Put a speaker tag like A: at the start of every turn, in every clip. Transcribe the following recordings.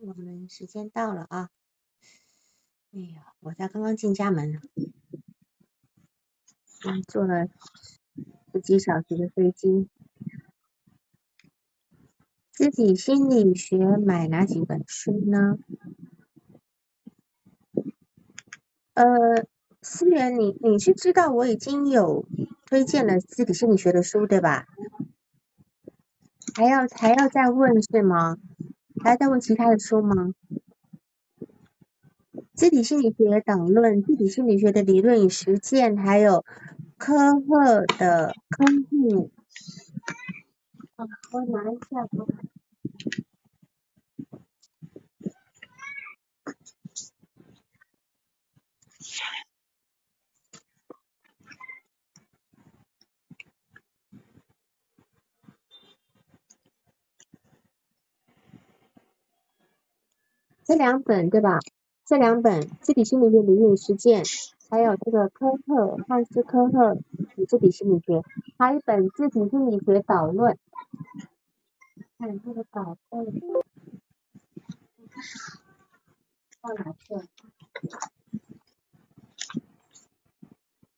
A: 我们时间到了啊！哎呀，我才刚刚进家门，嗯，坐了十几小时的飞机。自己心理学买哪几本书呢？呃，思源，你你是知道我已经有推荐了自己心理学的书对吧？还要还要再问是吗？还要再问其他的书吗？自体心理学导论、自体心理学的理论与实践，还有科赫的科赫。啊，我拿一下。这两本对吧？这两本《自体心理学理论实践》，还有这个科特汉斯科特与自体心理学，还有一本《自体心理学导论》。看这个导论，放哪去了？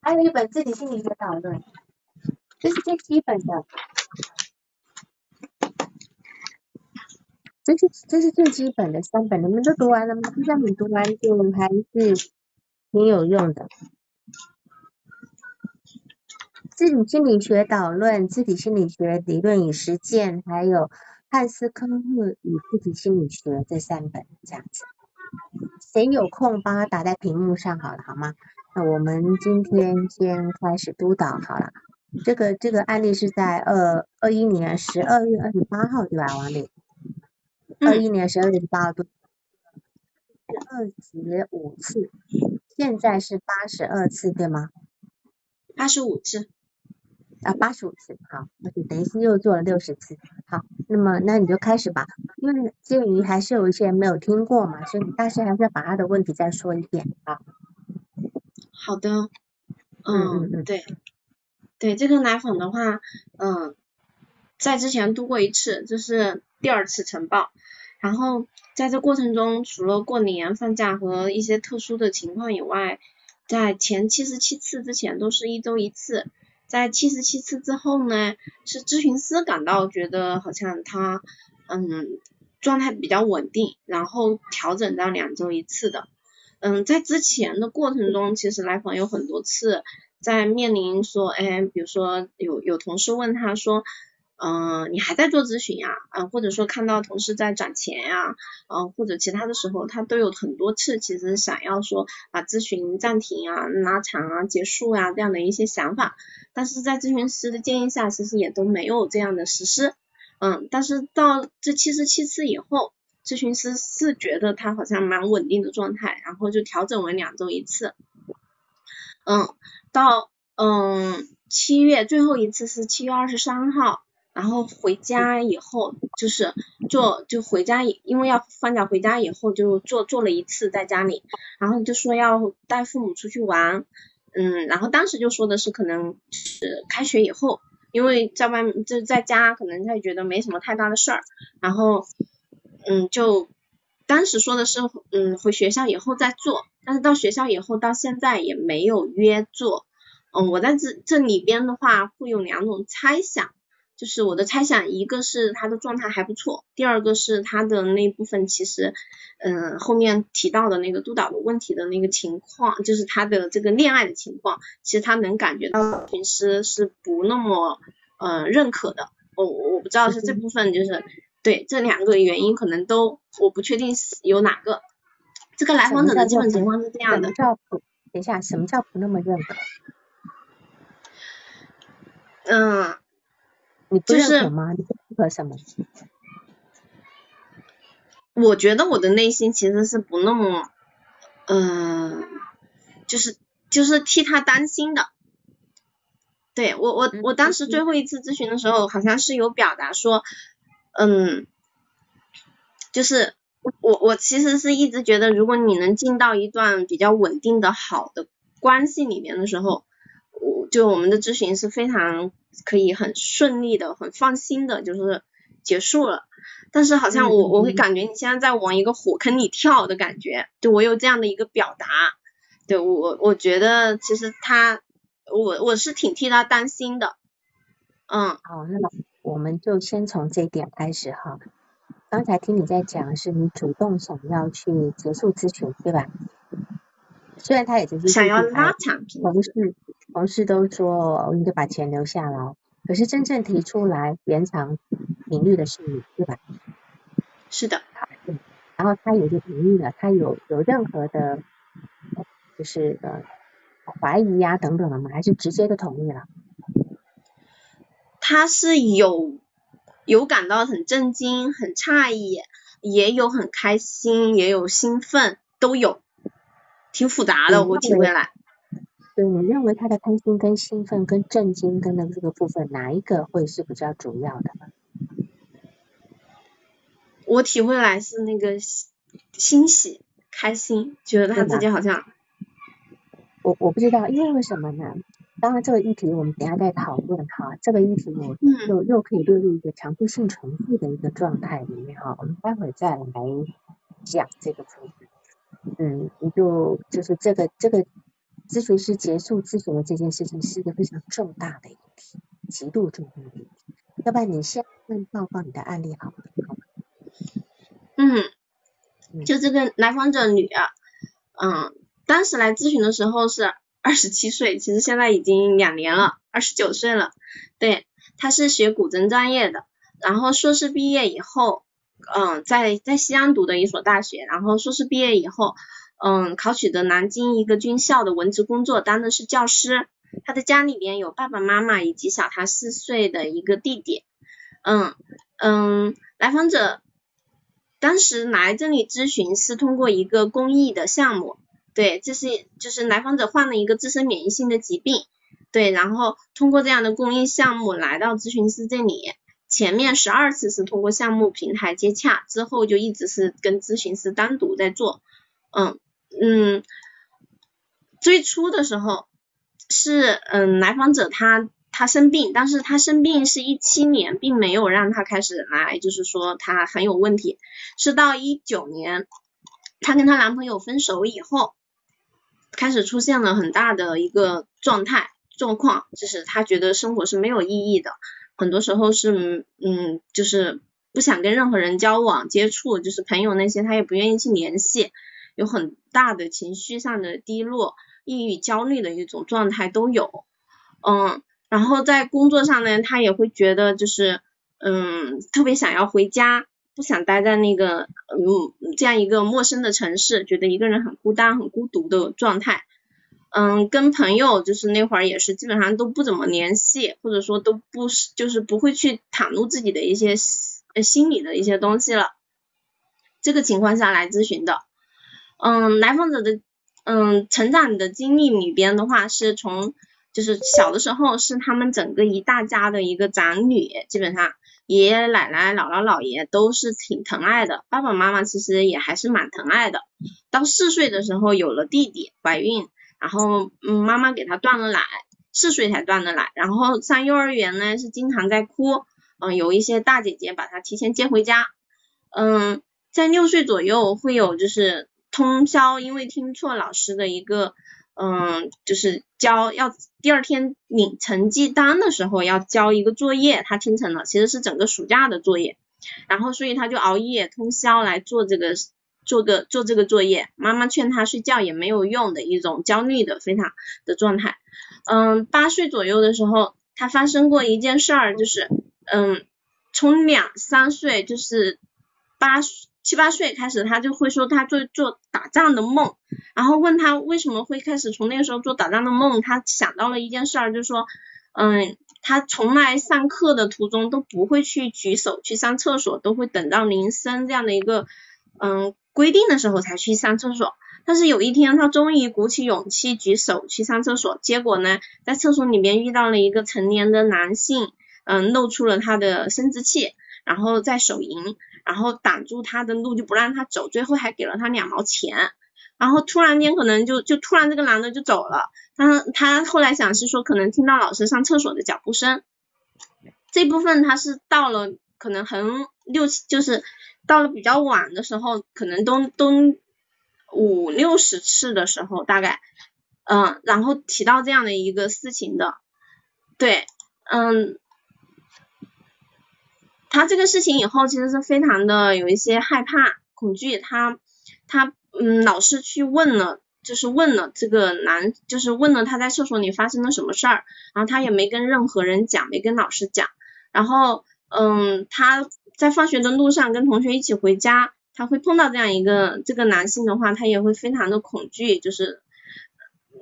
A: 还有一本《自体心理学导论》，这是最基本的。这是这是最基本的三本，你们都读完了吗？就算你读完，就还是挺有用的。自体心理学导论、自体心理学理论与实践，还有汉斯科赫与自体心理学这三本，这样子。谁有空帮他打在屏幕上好了，好吗？那我们今天先开始督导好了。这个这个案例是在二二一年十二月二十八号对吧，王丽？二一年十二月十八号，是二十五次，现在是八十二次，对吗？
B: 八十五次，
A: 啊，八十五次，好，那就等于是又做了六十次，好，那么那你就开始吧，因为鉴于还是有一些人没有听过嘛，所以大师还是要把他的问题再说一遍，啊。
B: 好的，嗯嗯，对，对，这个奶粉的话，嗯，在之前度过一次，就是第二次晨报。然后在这过程中，除了过年放假和一些特殊的情况以外，在前七十七次之前都是一周一次，在七十七次之后呢，是咨询师感到觉得好像他嗯状态比较稳定，然后调整到两周一次的。嗯，在之前的过程中，其实来访有很多次在面临说，哎，比如说有有同事问他说。嗯，你还在做咨询呀？嗯，或者说看到同事在赚钱呀，嗯，或者其他的时候，他都有很多次其实想要说把咨询暂停啊、拉长啊、结束啊这样的一些想法，但是在咨询师的建议下，其实也都没有这样的实施。嗯，但是到这七十七次以后，咨询师是觉得他好像蛮稳定的状态，然后就调整为两周一次。嗯，到嗯七月最后一次是七月二十三号。然后回家以后就是做就回家，因为要放假回家以后就做做了一次在家里，然后就说要带父母出去玩，嗯，然后当时就说的是可能是开学以后，因为在外面就在家可能他也觉得没什么太大的事儿，然后嗯就当时说的是嗯回学校以后再做，但是到学校以后到现在也没有约做，嗯我在这这里边的话会有两种猜想。就是我的猜想，一个是他的状态还不错，第二个是他的那部分其实，嗯，后面提到的那个督导的问题的那个情况，就是他的这个恋爱的情况，其实他能感觉到咨询师是不那么，呃，认可的。我我不知道是这部分，就是对这两个原因可能都我不确定有哪个。这个来访者的基本情况是这样的。
A: 叫不？等一下，什么叫不那么认可？
B: 嗯。
A: 你不认可吗？你不认可什么？
B: 我觉得我的内心其实是不那么，嗯，就是就是替他担心的。对我我我当时最后一次咨询的时候，好像是有表达说，嗯，就是我我其实是一直觉得，如果你能进到一段比较稳定的好的关系里面的时候。我就我们的咨询是非常可以很顺利的、很放心的，就是结束了。但是好像我我会感觉你现在在往一个火坑里跳的感觉，就我有这样的一个表达，对我我觉得其实他我我是挺替他担心的，嗯，
A: 好，那么我们就先从这一点开始哈。刚才听你在讲是你主动想要去结束咨询，对吧？虽然他也只是
B: 想要拉长，
A: 同事同事都说你就把钱留下来，可是真正提出来延长频率的是你，对吧？
B: 是的，
A: 然后他也就同意了，他有有任何的，就是呃怀疑呀等等的吗？还是直接的同意了？
B: 他是有有感到很震惊、很诧异，也有很开心，也有兴奋，都有。挺复杂的，我体会来。
A: 对，你认为他的开心、跟兴奋、跟震惊、跟的这个部分，哪一个会是比较主要的？
B: 我体会来是那个欣喜、开心，觉得他自己好像。
A: 我我不知道，因为为什么呢？当然这个议题我们等下再讨论哈。这个议题我又又可以列入一个强迫性重复的一个状态里面哈。我们待会再来讲这个部分。嗯，你就就是这个这个咨询师结束咨询的这件事情是一个非常重大的议题，极度重大的议题。要不然你先报告你的案例好吗？
B: 嗯，就这个来访者女，嗯，当时来咨询的时候是二十七岁，其实现在已经两年了，二十九岁了。对，她是学古筝专业的，然后硕士毕业以后。嗯，在在西安读的一所大学，然后硕士毕业以后，嗯，考取的南京一个军校的文职工作，当的是教师。他的家里边有爸爸妈妈以及小他四岁的一个弟弟。嗯嗯，来访者当时来这里咨询是通过一个公益的项目，对，这是就是来访者患了一个自身免疫性的疾病，对，然后通过这样的公益项目来到咨询师这里。前面十二次是通过项目平台接洽，之后就一直是跟咨询师单独在做。嗯嗯，最初的时候是嗯来访者他他生病，但是他生病是一七年，并没有让他开始来，就是说他很有问题，是到一九年，她跟她男朋友分手以后，开始出现了很大的一个状态状况，就是她觉得生活是没有意义的。很多时候是，嗯，就是不想跟任何人交往接触，就是朋友那些他也不愿意去联系，有很大的情绪上的低落、抑郁、焦虑的一种状态都有，嗯，然后在工作上呢，他也会觉得就是，嗯，特别想要回家，不想待在那个，嗯，这样一个陌生的城市，觉得一个人很孤单、很孤独的状态。嗯，跟朋友就是那会儿也是基本上都不怎么联系，或者说都不是就是不会去袒露自己的一些呃心理的一些东西了。这个情况下来咨询的，嗯，来访者的嗯成长的经历里边的话，是从就是小的时候是他们整个一大家的一个长女，基本上爷爷奶奶、姥姥姥爷都是挺疼爱的，爸爸妈妈其实也还是蛮疼爱的。到四岁的时候有了弟弟，怀孕。然后，嗯，妈妈给他断了奶，四岁才断的奶。然后上幼儿园呢，是经常在哭，嗯，有一些大姐姐把他提前接回家。嗯，在六岁左右会有就是通宵，因为听错老师的一个，嗯，就是交要第二天领成绩单的时候要交一个作业，他听成了，其实是整个暑假的作业。然后所以他就熬夜通宵来做这个。做个做这个作业，妈妈劝他睡觉也没有用的一种焦虑的非常的状态。嗯，八岁左右的时候，他发生过一件事儿，就是嗯，从两三岁就是八七八岁开始，他就会说他做做打仗的梦，然后问他为什么会开始从那个时候做打仗的梦，他想到了一件事儿，就说嗯，他从来上课的途中都不会去举手去上厕所，都会等到铃声这样的一个嗯。规定的时候才去上厕所，但是有一天他终于鼓起勇气举手去上厕所，结果呢，在厕所里面遇到了一个成年的男性，嗯，露出了他的生殖器，然后在手淫，然后挡住他的路就不让他走，最后还给了他两毛钱，然后突然间可能就就突然这个男的就走了，他他后来想是说可能听到老师上厕所的脚步声，这部分他是到了可能很。六七，就是到了比较晚的时候，可能都都五六十次的时候，大概，嗯，然后提到这样的一个事情的，对，嗯，他这个事情以后其实是非常的有一些害怕、恐惧，他他嗯，老是去问了。就是问了这个男，就是问了他在厕所里发生了什么事儿，然后他也没跟任何人讲，没跟老师讲。然后，嗯，他在放学的路上跟同学一起回家，他会碰到这样一个这个男性的话，他也会非常的恐惧。就是，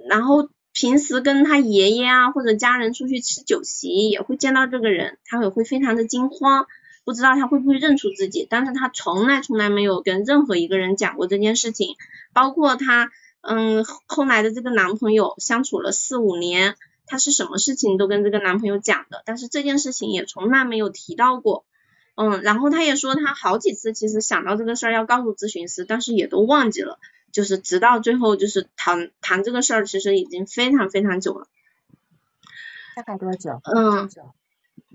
B: 然后平时跟他爷爷啊或者家人出去吃酒席，也会见到这个人，他也会非常的惊慌，不知道他会不会认出自己。但是他从来从来没有跟任何一个人讲过这件事情，包括他。嗯，后来的这个男朋友相处了四五年，她是什么事情都跟这个男朋友讲的，但是这件事情也从来没有提到过。嗯，然后她也说她好几次其实想到这个事儿要告诉咨询师，但是也都忘记了，就是直到最后就是谈谈这个事儿，其实已经非常非常久了。
A: 大概多久？嗯，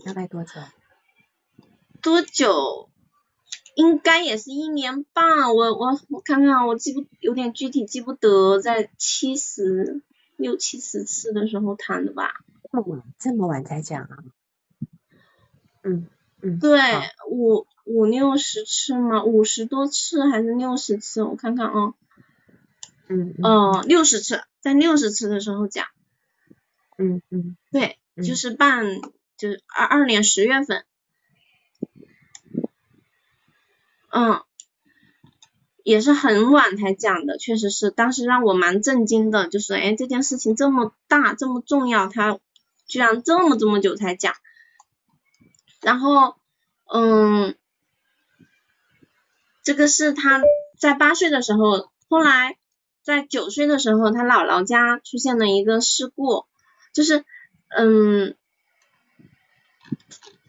A: 大概多久？
B: 多久？应该也是一年半，我我我看看，我记不有点具体记不得，在七十六七十次的时候谈的吧。
A: 这么晚，这么晚才讲啊？嗯嗯。
B: 对，五五六十次吗？五十多次还是六十次？我看看啊。
A: 嗯。
B: 哦，六十次，在六十次的时候讲。
A: 嗯嗯。
B: 对，就是办，就是二二年十月份。嗯，也是很晚才讲的，确实是，当时让我蛮震惊的，就是哎，这件事情这么大，这么重要，他居然这么这么久才讲。然后，嗯，这个是他在八岁的时候，后来在九岁的时候，他姥姥家出现了一个事故，就是，嗯，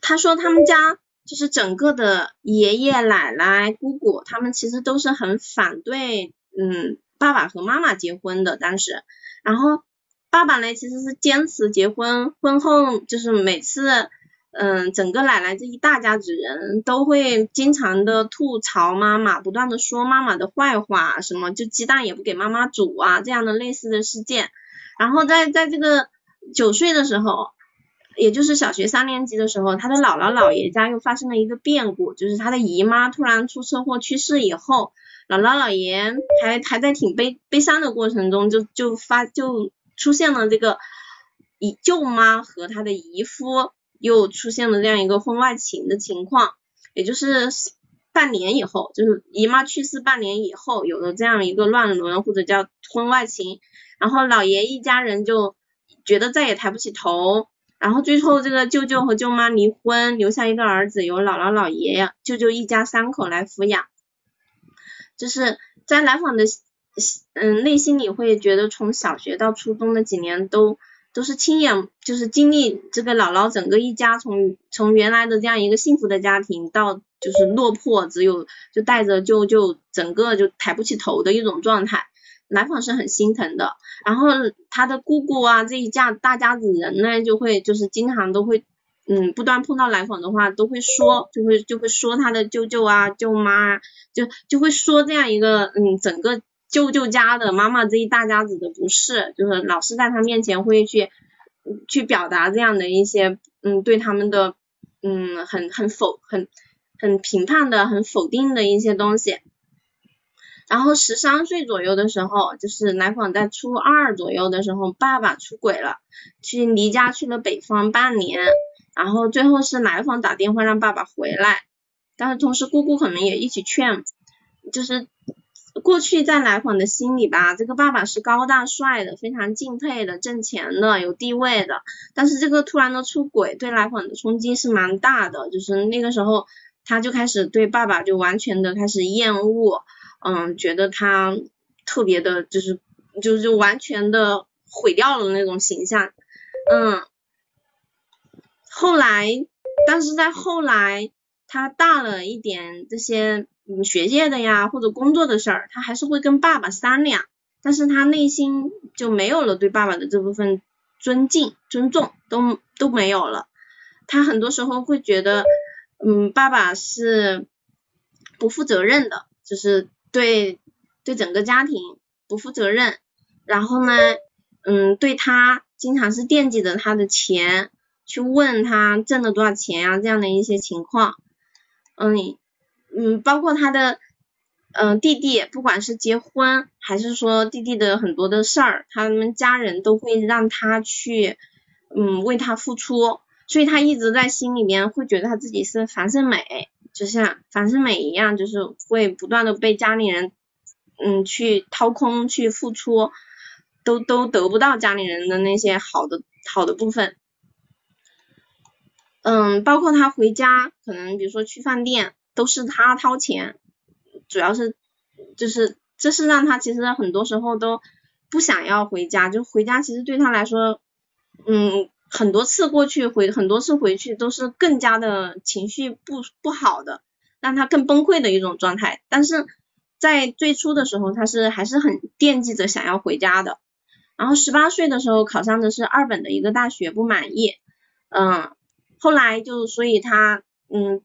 B: 他说他们家。就是整个的爷爷奶奶姑姑，他们其实都是很反对，嗯，爸爸和妈妈结婚的当时。然后爸爸呢，其实是坚持结婚，婚后就是每次，嗯，整个奶奶这一大家子人都会经常的吐槽妈妈，不断的说妈妈的坏话，什么就鸡蛋也不给妈妈煮啊这样的类似的事件。然后在在这个九岁的时候。也就是小学三年级的时候，他的姥姥姥爷家又发生了一个变故，就是他的姨妈突然出车祸去世以后，姥姥姥爷还还在挺悲悲伤的过程中，就就发就出现了这个姨舅妈和他的姨夫又出现了这样一个婚外情的情况，也就是半年以后，就是姨妈去世半年以后有了这样一个乱伦或者叫婚外情，然后姥爷一家人就觉得再也抬不起头。然后最后这个舅舅和舅妈离婚，留下一个儿子，由姥姥姥爷舅舅一家三口来抚养。就是在来访的嗯内心里会觉得，从小学到初中的几年都都是亲眼就是经历这个姥姥整个一家从从原来的这样一个幸福的家庭到就是落魄，只有就带着舅舅整个就抬不起头的一种状态。来访是很心疼的，然后他的姑姑啊这一家大家子人呢，就会就是经常都会，嗯，不断碰到来访的话，都会说，就会就会说他的舅舅啊舅妈，就就会说这样一个，嗯，整个舅舅家的妈妈这一大家子的不是，就是老是在他面前会去去表达这样的一些，嗯，对他们的，嗯，很很否很很评判的很否定的一些东西。然后十三岁左右的时候，就是来访在初二左右的时候，爸爸出轨了，去离家去了北方半年，然后最后是来访打电话让爸爸回来，但是同时姑姑可能也一起劝，就是过去在来访的心里吧，这个爸爸是高大帅的，非常敬佩的，挣钱的，有地位的，但是这个突然的出轨对来访的冲击是蛮大的，就是那个时候他就开始对爸爸就完全的开始厌恶。嗯，觉得他特别的，就是就是完全的毁掉了那种形象。嗯，后来，但是在后来他大了一点，这些嗯学业的呀或者工作的事儿，他还是会跟爸爸商量，但是他内心就没有了对爸爸的这部分尊敬、尊重，都都没有了。他很多时候会觉得。嗯，爸爸是不负责任的，就是对对整个家庭不负责任，然后呢，嗯，对他经常是惦记着他的钱，去问他挣了多少钱啊，这样的一些情况，嗯嗯，包括他的嗯弟弟，不管是结婚还是说弟弟的很多的事儿，他们家人都会让他去嗯为他付出。所以他一直在心里面会觉得他自己是樊胜美，就像樊胜美一样，就是会不断的被家里人，嗯，去掏空去付出，都都得不到家里人的那些好的好的部分。嗯，包括他回家，可能比如说去饭店，都是他掏钱，主要是就是这是让他其实很多时候都不想要回家，就回家其实对他来说，嗯。很多次过去回很多次回去都是更加的情绪不不好的，让他更崩溃的一种状态。但是在最初的时候，他是还是很惦记着想要回家的。然后十八岁的时候考上的是二本的一个大学，不满意，嗯，后来就所以他嗯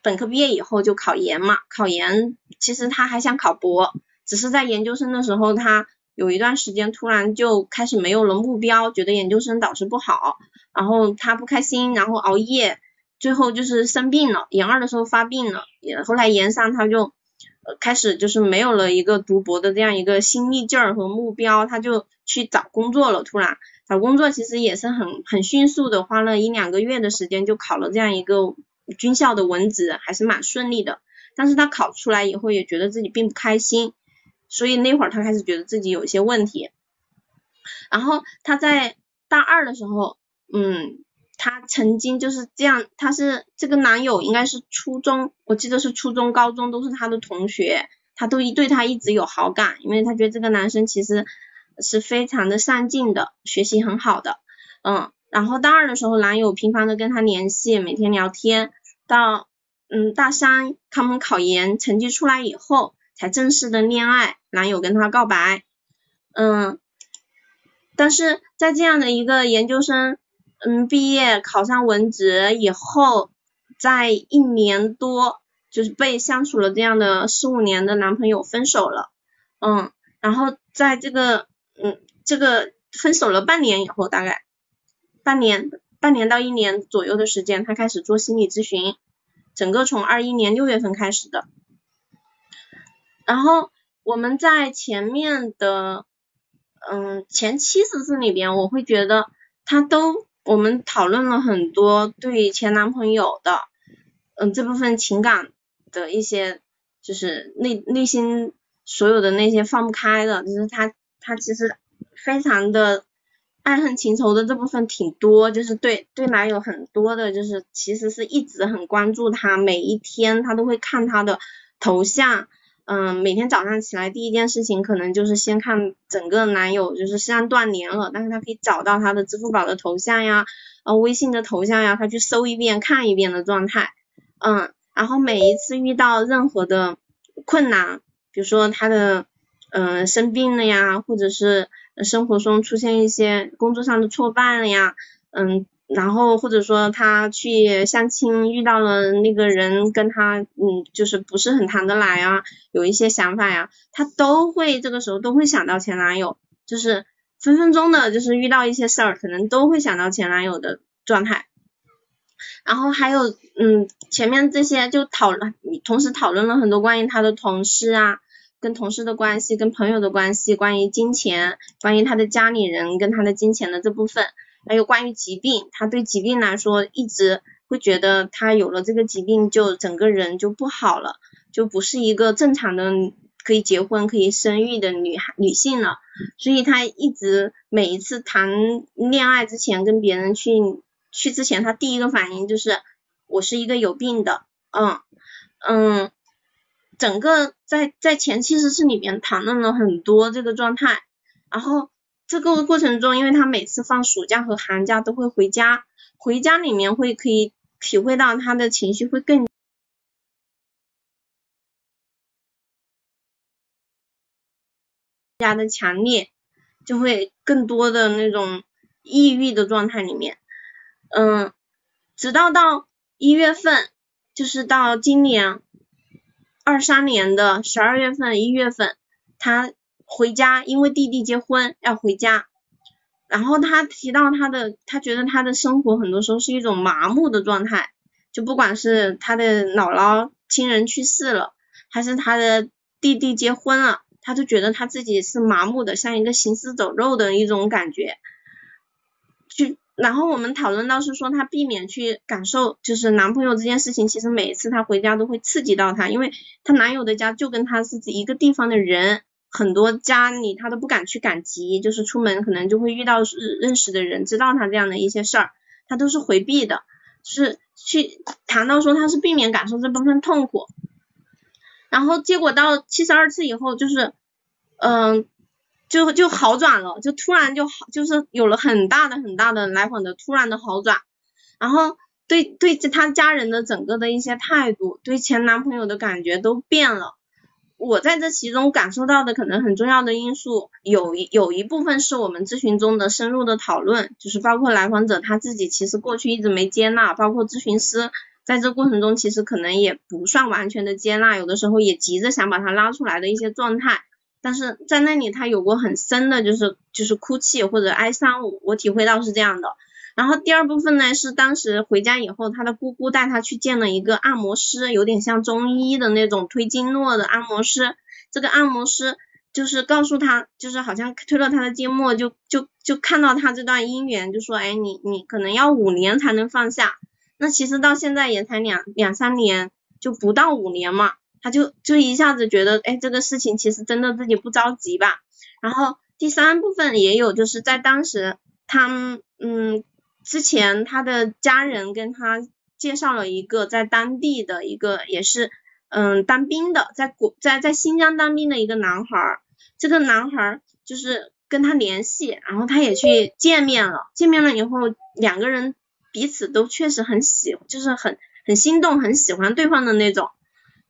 B: 本科毕业以后就考研嘛，考研其实他还想考博，只是在研究生的时候他。有一段时间突然就开始没有了目标，觉得研究生导师不好，然后他不开心，然后熬夜，最后就是生病了，研二的时候发病了，也后来研三他就开始就是没有了一个读博的这样一个心力劲儿和目标，他就去找工作了，突然找工作其实也是很很迅速的，花了一两个月的时间就考了这样一个军校的文职，还是蛮顺利的，但是他考出来以后也觉得自己并不开心。所以那会儿他开始觉得自己有一些问题，然后他在大二的时候，嗯，他曾经就是这样，他是这个男友应该是初中，我记得是初中、高中都是他的同学，他都一对他一直有好感，因为他觉得这个男生其实是非常的上进的，学习很好的，嗯，然后大二的时候，男友频繁的跟他联系，每天聊天，到嗯大三他们考研成绩出来以后。才正式的恋爱，男友跟她告白，嗯，但是在这样的一个研究生，嗯，毕业考上文职以后，在一年多，就是被相处了这样的四五年的男朋友分手了，嗯，然后在这个，嗯，这个分手了半年以后，大概半年，半年到一年左右的时间，她开始做心理咨询，整个从二一年六月份开始的。然后我们在前面的嗯前七十字里边，我会觉得他都我们讨论了很多对前男朋友的嗯这部分情感的一些就是内内心所有的那些放不开的，就是他他其实非常的爱恨情仇的这部分挺多，就是对对男友很多的，就是其实是一直很关注他，每一天他都会看他的头像。嗯，每天早上起来第一件事情可能就是先看整个男友，就是虽然断联了，但是他可以找到他的支付宝的头像呀，呃，微信的头像呀，他去搜一遍看一遍的状态。嗯，然后每一次遇到任何的困难，比如说他的嗯生病了呀，或者是生活中出现一些工作上的挫败了呀，嗯。然后或者说他去相亲遇到了那个人跟他嗯就是不是很谈得来啊，有一些想法呀，他都会这个时候都会想到前男友，就是分分钟的就是遇到一些事儿可能都会想到前男友的状态。然后还有嗯前面这些就讨论，同时讨论了很多关于他的同事啊，跟同事的关系，跟朋友的关系，关于金钱，关于他的家里人跟他的金钱的这部分。还有关于疾病，他对疾病来说一直会觉得他有了这个疾病就整个人就不好了，就不是一个正常的可以结婚可以生育的女孩女性了，所以他一直每一次谈恋爱之前跟别人去去之前，他第一个反应就是我是一个有病的，嗯嗯，整个在在前期实是里面谈论了很多这个状态，然后。这个过程中，因为他每次放暑假和寒假都会回家，回家里面会可以体会到他的情绪会更加的强烈，就会更多的那种抑郁的状态里面，嗯，直到到一月份，就是到今年二三年的十二月份一月份，他回家，因为弟弟结婚要回家。然后他提到他的，他觉得他的生活很多时候是一种麻木的状态，就不管是他的姥姥亲人去世了，还是他的弟弟结婚了，他都觉得他自己是麻木的，像一个行尸走肉的一种感觉。就然后我们讨论到是说他避免去感受就是男朋友这件事情，其实每一次他回家都会刺激到他，因为他男友的家就跟他是一个地方的人。很多家里他都不敢去赶集，就是出门可能就会遇到认识的人，知道他这样的一些事儿，他都是回避的，是去谈到说他是避免感受这部分痛苦，然后结果到七十二次以后，就是嗯，就就好转了，就突然就好，就是有了很大的很大的来访的突然的好转，然后对对他家人的整个的一些态度，对前男朋友的感觉都变了。我在这其中感受到的可能很重要的因素，有一有一部分是我们咨询中的深入的讨论，就是包括来访者他自己其实过去一直没接纳，包括咨询师在这过程中其实可能也不算完全的接纳，有的时候也急着想把他拉出来的一些状态，但是在那里他有过很深的就是就是哭泣或者哀伤，我体会到是这样的。然后第二部分呢是当时回家以后，他的姑姑带他去见了一个按摩师，有点像中医的那种推经络的按摩师。这个按摩师就是告诉他，就是好像推了他的经络，就就就看到他这段姻缘，就说，哎，你你可能要五年才能放下。那其实到现在也才两两三年，就不到五年嘛，他就就一下子觉得，哎，这个事情其实真的自己不着急吧。然后第三部分也有，就是在当时他嗯。之前他的家人跟他介绍了一个在当地的一个也是嗯当兵的，在国在在新疆当兵的一个男孩儿，这个男孩儿就是跟他联系，然后他也去见面了，见面了以后两个人彼此都确实很喜，就是很很心动，很喜欢对方的那种。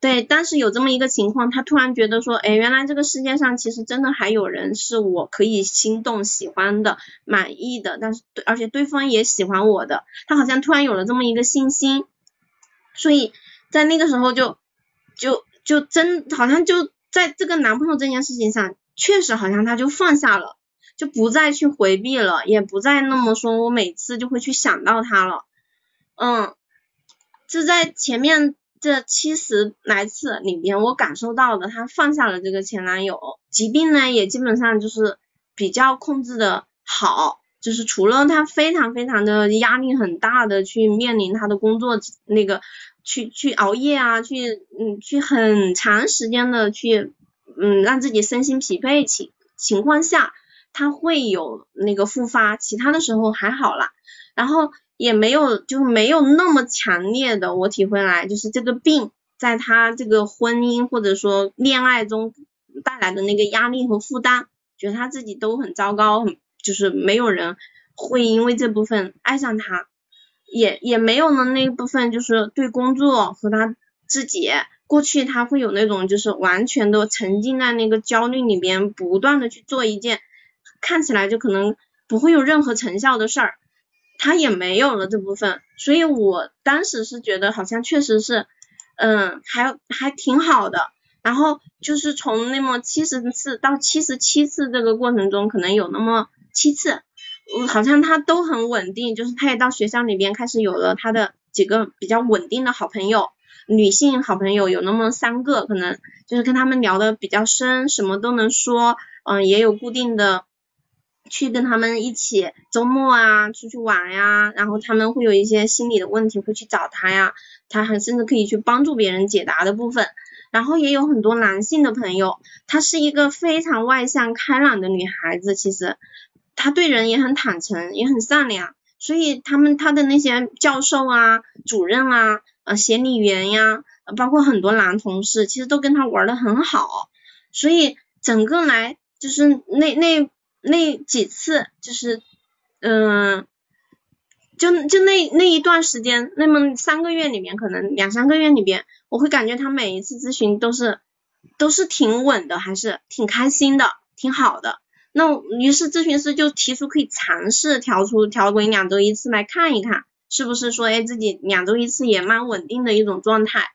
B: 对，当时有这么一个情况，他突然觉得说，哎，原来这个世界上其实真的还有人是我可以心动、喜欢的、满意的，但是对，而且对方也喜欢我的，他好像突然有了这么一个信心，所以在那个时候就就就真好像就在这个男朋友这件事情上，确实好像他就放下了，就不再去回避了，也不再那么说我每次就会去想到他了，嗯，就在前面。这七十来次里边，我感受到的，他放下了这个前男友，疾病呢也基本上就是比较控制的好，就是除了他非常非常的压力很大的去面临他的工作那个去去熬夜啊，去嗯去很长时间的去嗯让自己身心疲惫情情况下，他会有那个复发，其他的时候还好啦，然后。也没有，就是没有那么强烈的，我体会来，就是这个病在他这个婚姻或者说恋爱中带来的那个压力和负担，觉得他自己都很糟糕，就是没有人会因为这部分爱上他，也也没有了那部分就是对工作和他自己过去他会有那种就是完全的沉浸在那个焦虑里边，不断的去做一件看起来就可能不会有任何成效的事儿。他也没有了这部分，所以我当时是觉得好像确实是，嗯，还还挺好的。然后就是从那么七十次到七十七次这个过程中，可能有那么七次，嗯，好像他都很稳定，就是他也到学校里边开始有了他的几个比较稳定的好朋友，女性好朋友有那么三个，可能就是跟他们聊的比较深，什么都能说，嗯，也有固定的。去跟他们一起周末啊出去玩呀，然后他们会有一些心理的问题会去找他呀，他还甚至可以去帮助别人解答的部分。然后也有很多男性的朋友，她是一个非常外向开朗的女孩子，其实她对人也很坦诚，也很善良。所以他们他的那些教授啊、主任啊、呃协理员呀，包括很多男同事，其实都跟他玩的很好。所以整个来就是那那。那几次就是，嗯，就就那那一段时间，那么三个月里面，可能两三个月里边，我会感觉他每一次咨询都是都是挺稳的，还是挺开心的，挺好的。那于是咨询师就提出可以尝试调出调为两周一次来看一看，是不是说哎自己两周一次也蛮稳定的一种状态，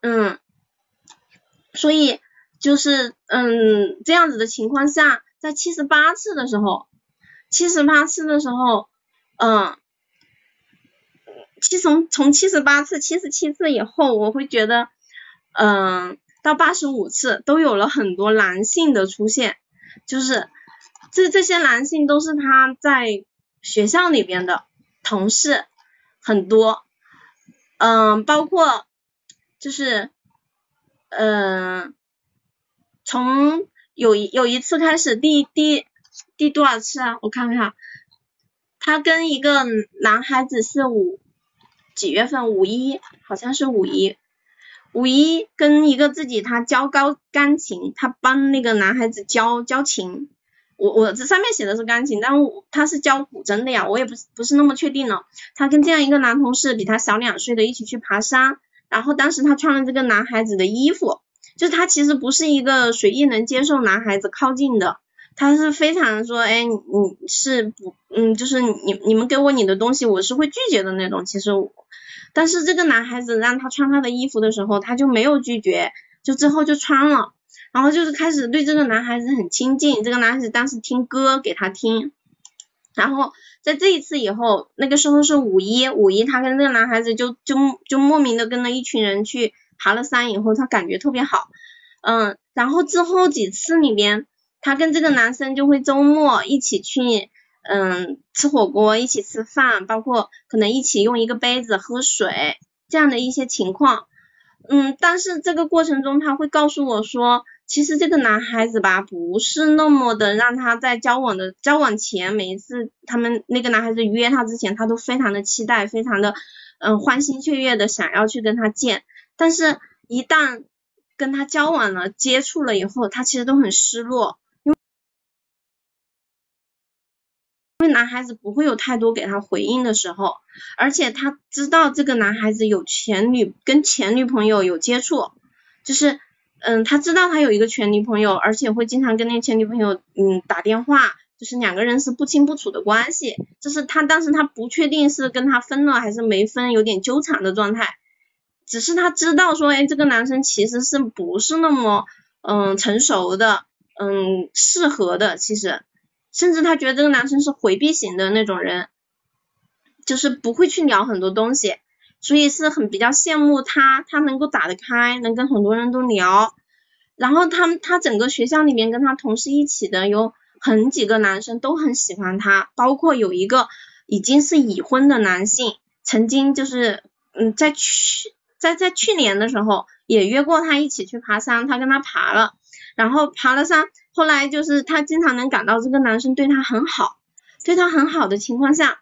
B: 嗯，所以就是嗯这样子的情况下，在七十八次的时候，七十八次的时候，嗯，七从从七十八次、七十七次以后，我会觉得，嗯，到八十五次都有了很多男性的出现，就是这这些男性都是他在学校里边的。同事很多，嗯，包括就是嗯，从有一有一次开始，第第第多少次啊？我看看，他跟一个男孩子是五几月份？五一，好像是五一，五一跟一个自己他教高钢琴，他帮那个男孩子教教琴。我我这上面写的是钢琴，但他是教古筝的呀，我也不不是那么确定了。他跟这样一个男同事，比他小两岁的，一起去爬山，然后当时他穿了这个男孩子的衣服，就是他其实不是一个随意能接受男孩子靠近的，他是非常说，哎，你是不，嗯，就是你你们给我你的东西，我是会拒绝的那种。其实，但是这个男孩子让他穿他的衣服的时候，他就没有拒绝，就之后就穿了。然后就是开始对这个男孩子很亲近，这个男孩子当时听歌给他听，然后在这一次以后，那个时候是五一，五一他跟这个男孩子就就就莫名的跟了一群人去爬了山，以后他感觉特别好，嗯，然后之后几次里面，他跟这个男生就会周末一起去，嗯，吃火锅，一起吃饭，包括可能一起用一个杯子喝水这样的一些情况，嗯，但是这个过程中他会告诉我说。其实这个男孩子吧，不是那么的让他在交往的交往前，每一次他们那个男孩子约他之前，他都非常的期待，非常的嗯欢欣雀跃的想要去跟他见，但是一旦跟他交往了、接触了以后，他其实都很失落，因为因为男孩子不会有太多给他回应的时候，而且他知道这个男孩子有前女跟前女朋友有接触，就是。嗯，他知道他有一个前女朋友，而且会经常跟那前女朋友嗯打电话，就是两个人是不清不楚的关系。就是他当时他不确定是跟他分了还是没分，有点纠缠的状态。只是他知道说，哎，这个男生其实是不是那么嗯成熟的，嗯适合的。其实，甚至他觉得这个男生是回避型的那种人，就是不会去聊很多东西。所以是很比较羡慕他，他能够打得开，能跟很多人都聊。然后他他整个学校里面跟他同事一起的有很几个男生都很喜欢他，包括有一个已经是已婚的男性，曾经就是嗯在去在在去年的时候也约过他一起去爬山，他跟他爬了，然后爬了山，后来就是他经常能感到这个男生对他很好，对他很好的情况下，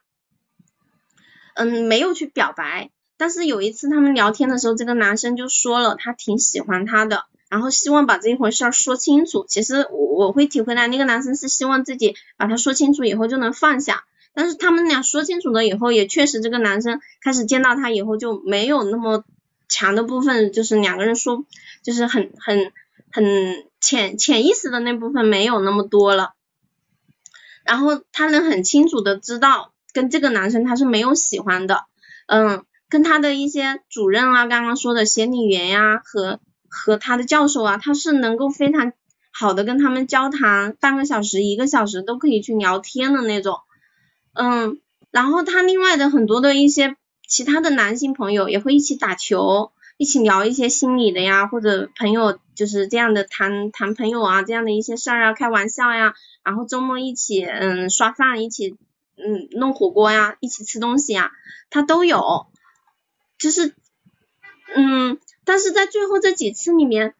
B: 嗯没有去表白。但是有一次他们聊天的时候，这个男生就说了他挺喜欢她的，然后希望把这一回事儿说清楚。其实我我会体会到那个男生是希望自己把他说清楚以后就能放下。但是他们俩说清楚了以后，也确实这个男生开始见到他以后就没有那么强的部分，就是两个人说就是很很很潜潜意识的那部分没有那么多了。然后他能很清楚的知道跟这个男生他是没有喜欢的，嗯。跟他的一些主任啊，刚刚说的协理员呀，和和他的教授啊，他是能够非常好的跟他们交谈，半个小时、一个小时都可以去聊天的那种。嗯，然后他另外的很多的一些其他的男性朋友也会一起打球，一起聊一些心理的呀，或者朋友就是这样的谈谈朋友啊这样的一些事儿啊，开玩笑呀，然后周末一起嗯刷饭，一起嗯弄火锅呀，一起吃东西呀，他都有。就是，嗯，但是在最后这几次里面，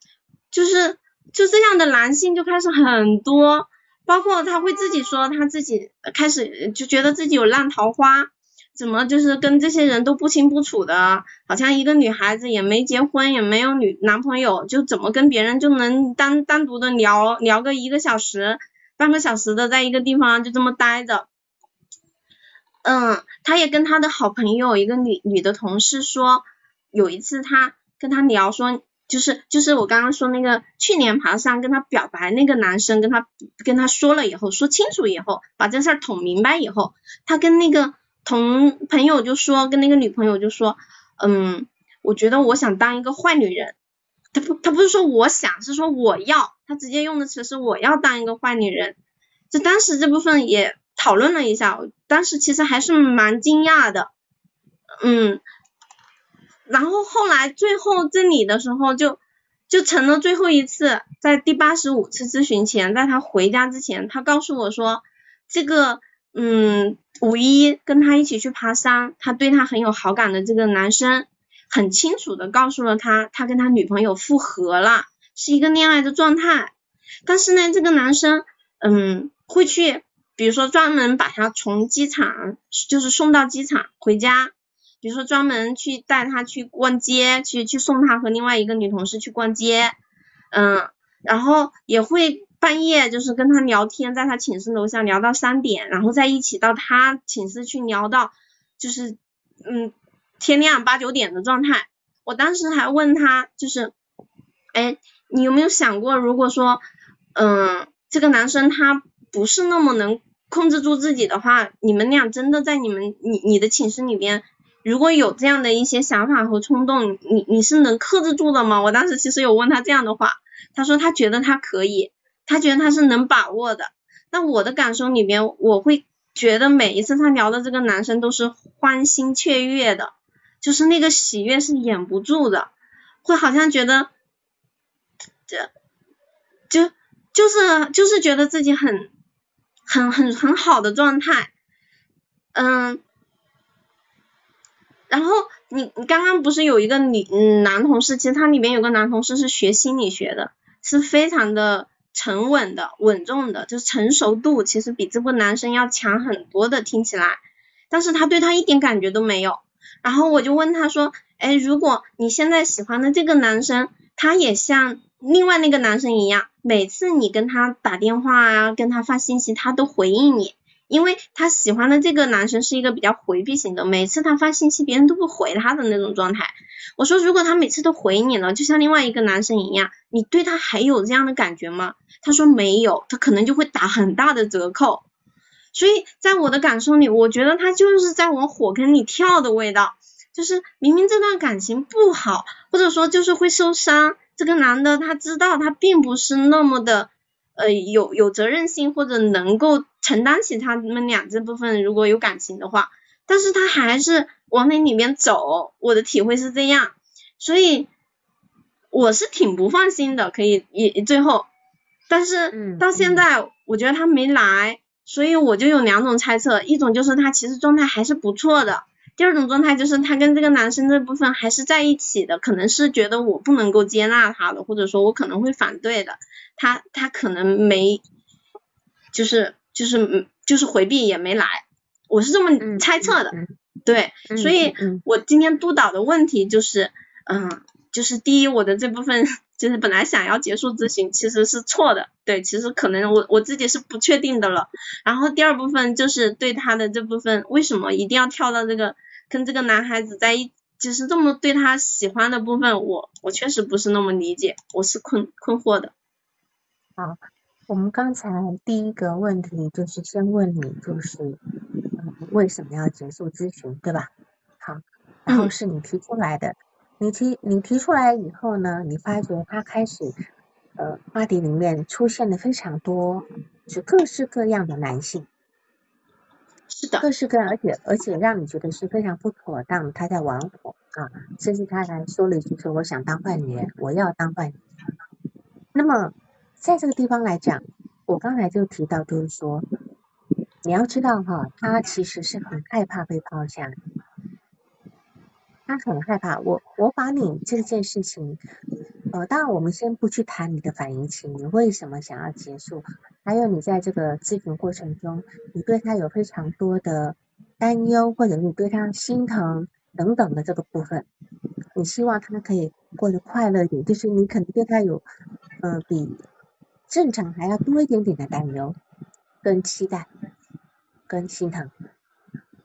B: 就是就这样的男性就开始很多，包括他会自己说他自己开始就觉得自己有烂桃花，怎么就是跟这些人都不清不楚的，好像一个女孩子也没结婚也没有女男朋友，就怎么跟别人就能单单独的聊聊个一个小时、半个小时的在一个地方就这么待着。嗯，他也跟他的好朋友一个女女的同事说，有一次他跟他聊说，就是就是我刚刚说那个去年爬山跟他表白那个男生跟他跟他说了以后，说清楚以后，把这事儿捅明白以后，他跟那个同朋友就说跟那个女朋友就说，嗯，我觉得我想当一个坏女人。他不，他不是说我想，是说我要。他直接用的词是我要当一个坏女人。就当时这部分也讨论了一下，当时其实还是蛮惊讶的，嗯。然后后来最后这里的时候就就成了最后一次，在第八十五次咨询前，在他回家之前，他告诉我说，这个嗯五一跟他一起去爬山，他对他很有好感的这个男生。很清楚的告诉了他，他跟他女朋友复合了，是一个恋爱的状态。但是呢，这个男生，嗯，会去，比如说专门把他从机场，就是送到机场回家，比如说专门去带他去逛街，去去送他和另外一个女同事去逛街，嗯，然后也会半夜就是跟他聊天，在他寝室楼下聊到三点，然后再一起到他寝室去聊到，就是，嗯。天亮八九点的状态，我当时还问他，就是，哎，你有没有想过，如果说，嗯，这个男生他不是那么能控制住自己的话，你们俩真的在你们你你的寝室里边，如果有这样的一些想法和冲动，你你是能克制住的吗？我当时其实有问他这样的话，他说他觉得他可以，他觉得他是能把握的。那我的感受里面，我会觉得每一次他聊的这个男生都是欢欣雀跃的。就是那个喜悦是掩不住的，会好像觉得，这，就就是就是觉得自己很很很很好的状态，嗯，然后你你刚刚不是有一个女男同事，其实他里面有个男同事是学心理学的，是非常的沉稳的稳重的，就是成熟度其实比这个男生要强很多的，听起来，但是他对他一点感觉都没有。然后我就问他说，哎，如果你现在喜欢的这个男生，他也像另外那个男生一样，每次你跟他打电话啊，跟他发信息，他都回应你，因为他喜欢的这个男生是一个比较回避型的，每次他发信息，别人都不回他的那种状态。我说，如果他每次都回你了，就像另外一个男生一样，你对他还有这样的感觉吗？他说没有，他可能就会打很大的折扣。所以在我的感受里，我觉得他就是在往火坑里跳的味道，就是明明这段感情不好，或者说就是会受伤，这个男的他知道他并不是那么的呃有有责任心或者能够承担起他们俩这部分如果有感情的话，但是他还是往那里面走，我的体会是这样，所以我是挺不放心的，可以也最后，但是到现在我觉得他没来。所以我就有两种猜测，一种就是他其实状态还是不错的，第二种状态就是他跟这个男生这部分还是在一起的，可能是觉得我不能够接纳他的，或者说我可能会反对的，他他可能没，就是就是就是回避也没来，我是这么猜测的，对，所以我今天督导的问题就是，嗯，就是第一我的这部分。就是本来想要结束咨询，其实是错的，对，其实可能我我自己是不确定的了。然后第二部分就是对他的这部分，为什么一定要跳到这个跟这个男孩子在一，就是这么对他喜欢的部分，我我确实不是那么理解，我是困困惑的。
A: 好，我们刚才第一个问题就是先问你，就是为什么要结束咨询，对吧？好，然后是你提出来的。你提你提出来以后呢，你发觉他开始，呃，话题里面出现了非常多，是各式各样的男性，
B: 是的，
A: 各式各样，而且而且让你觉得是非常不妥当，他在玩火啊，甚至他还说了一句说我想当坏女人，我要当坏女人。那么在这个地方来讲，我刚才就提到，就是说你要知道哈，他其实是很害怕被抛下。他很害怕我，我把你这件事情，呃，当然我们先不去谈你的反应期，你为什么想要结束？还有你在这个咨询过程中，你对他有非常多的担忧，或者你对他心疼等等的这个部分，你希望他可以过得快乐一点，就是你可能对他有，呃，比正常还要多一点点的担忧、跟期待、跟心疼，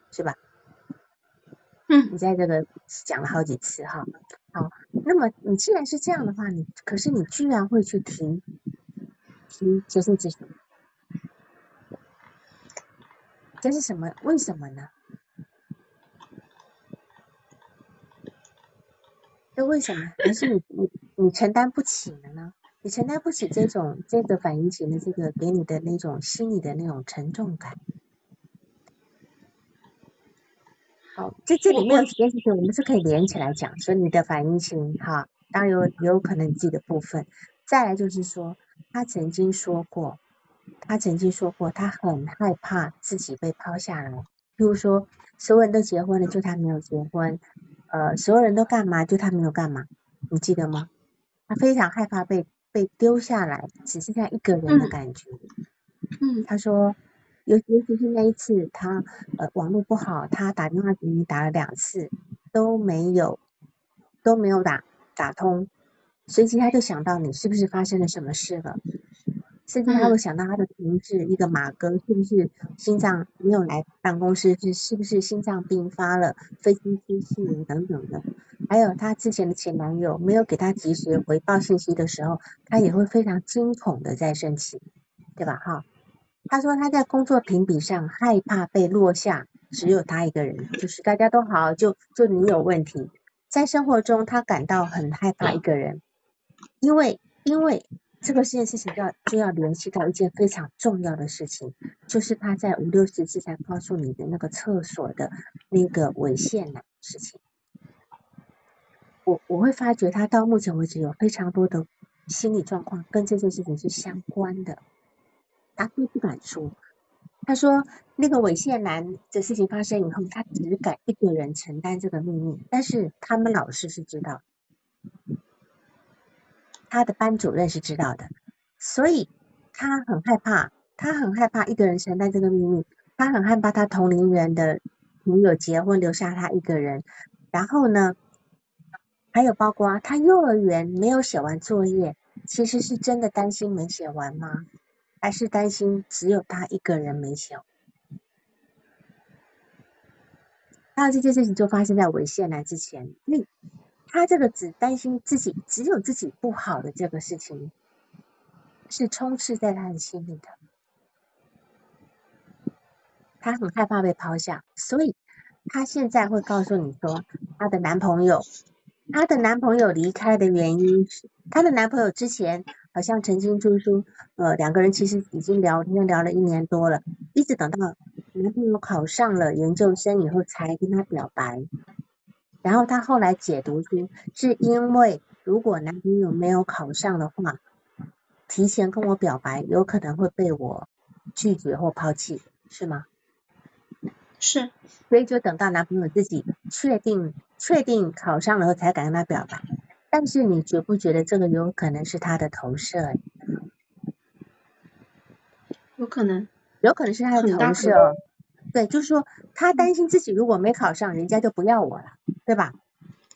A: 是吧？
B: 嗯，
A: 你在这个讲了好几次哈。好，那么你既然是这样的话，你可是你居然会去听，听就是这，这是什么？为什么呢？这为什么？还是你你你承担不起了呢？你承担不起这种这个反应型的这个给你的那种心理的那种沉重感。好，这这里面有几件事情，我们是可以连起来讲。说你的反应型，哈，当然有有可能你自己的部分。再来就是说，他曾经说过，他曾经说过，他很害怕自己被抛下来。譬如说，所有人都结婚了，就他没有结婚；呃，所有人都干嘛，就他没有干嘛。你记得吗？他非常害怕被被丢下来，只剩下一个人的感觉。
B: 嗯，
A: 他说。尤尤其是那一次，他呃网络不好，他打电话给你打了两次都没有都没有打打通，随即他就想到你是不是发生了什么事了，甚至他会想到他的同事一个马哥是不是心脏没有来办公室，是是不是心脏病发了，飞机失事等等的，还有他之前的前男友没有给他及时回报信息的时候，他也会非常惊恐的在生气，对吧？哈。他说他在工作评比上害怕被落下，只有他一个人，就是大家都好，就就你有问题。在生活中，他感到很害怕一个人，因为因为这个件事情要就要联系到一件非常重要的事情，就是他在五六十次才告诉你的那个厕所的那个猥亵男事情。我我会发觉他到目前为止有非常多的心理状况跟这件事情是相关的。他都不敢说。他说，那个猥亵男的事情发生以后，他只敢一个人承担这个秘密。但是他们老师是知道，他的班主任是知道的，所以他很害怕，他很害怕一个人承担这个秘密。他很害怕他同龄人的女友结婚留下他一个人。然后呢，还有包括他幼儿园没有写完作业，其实是真的担心没写完吗？还是担心只有他一个人没写，还有这件事情就发生在猥亵男之前，因为他这个只担心自己只有自己不好的这个事情，是充斥在他的心里的，他很害怕被抛下，所以他现在会告诉你说，他的男朋友，他的男朋友离开的原因是，他的男朋友之前。好像曾经就是说，呃，两个人其实已经聊天聊了一年多了，一直等到男朋友考上了研究生以后才跟他表白。然后他后来解读出，是因为如果男朋友没有考上的话，提前跟我表白，有可能会被我拒绝或抛弃，是吗？
B: 是。
A: 所以就等到男朋友自己确定确定考上了后，才敢跟他表白。但是你觉不觉得这个有可能是他的投射？
B: 有可能，
A: 有可能是他的投射。对，就是说他担心自己如果没考上，人家就不要我了，对吧？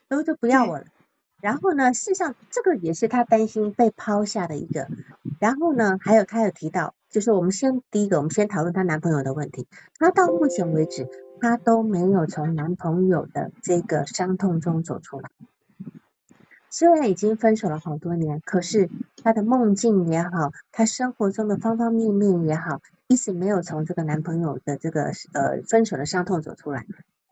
A: 都就不要我了。然后呢，事实上这个也是他担心被抛下的一个。然后呢，还有他有提到，就是我们先第一个，我们先讨论她男朋友的问题。她到目前为止，她都没有从男朋友的这个伤痛中走出来。虽然已经分手了好多年，可是她的梦境也好，她生活中的方方面面也好，一直没有从这个男朋友的这个呃分手的伤痛走出来。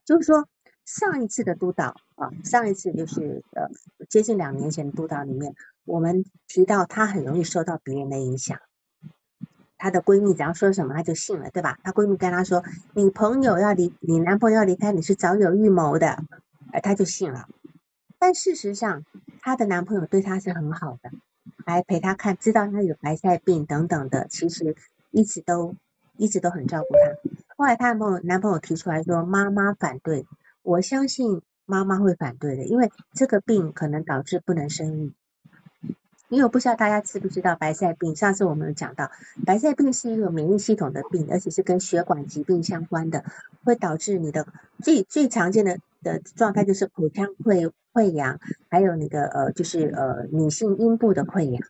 A: 就是说，上一次的督导啊，上一次就是呃接近两年前的督导里面，我们提到她很容易受到别人的影响。她的闺蜜只要说什么，她就信了，对吧？她闺蜜跟她说，你朋友要离，你男朋友要离开你是早有预谋的，哎，她就信了。但事实上，她的男朋友对她是很好的，还陪她看，知道她有白菜病等等的，其实一直都一直都很照顾她。后来她男朋友男朋友提出来说，妈妈反对，我相信妈妈会反对的，因为这个病可能导致不能生育。因为我不知道大家知不知道白菜病，上次我们有讲到，白菜病是一个免疫系统的病，而且是跟血管疾病相关的，会导致你的最最常见的的状态就是口腔溃溃疡，还有那个呃就是呃女性阴部的溃疡，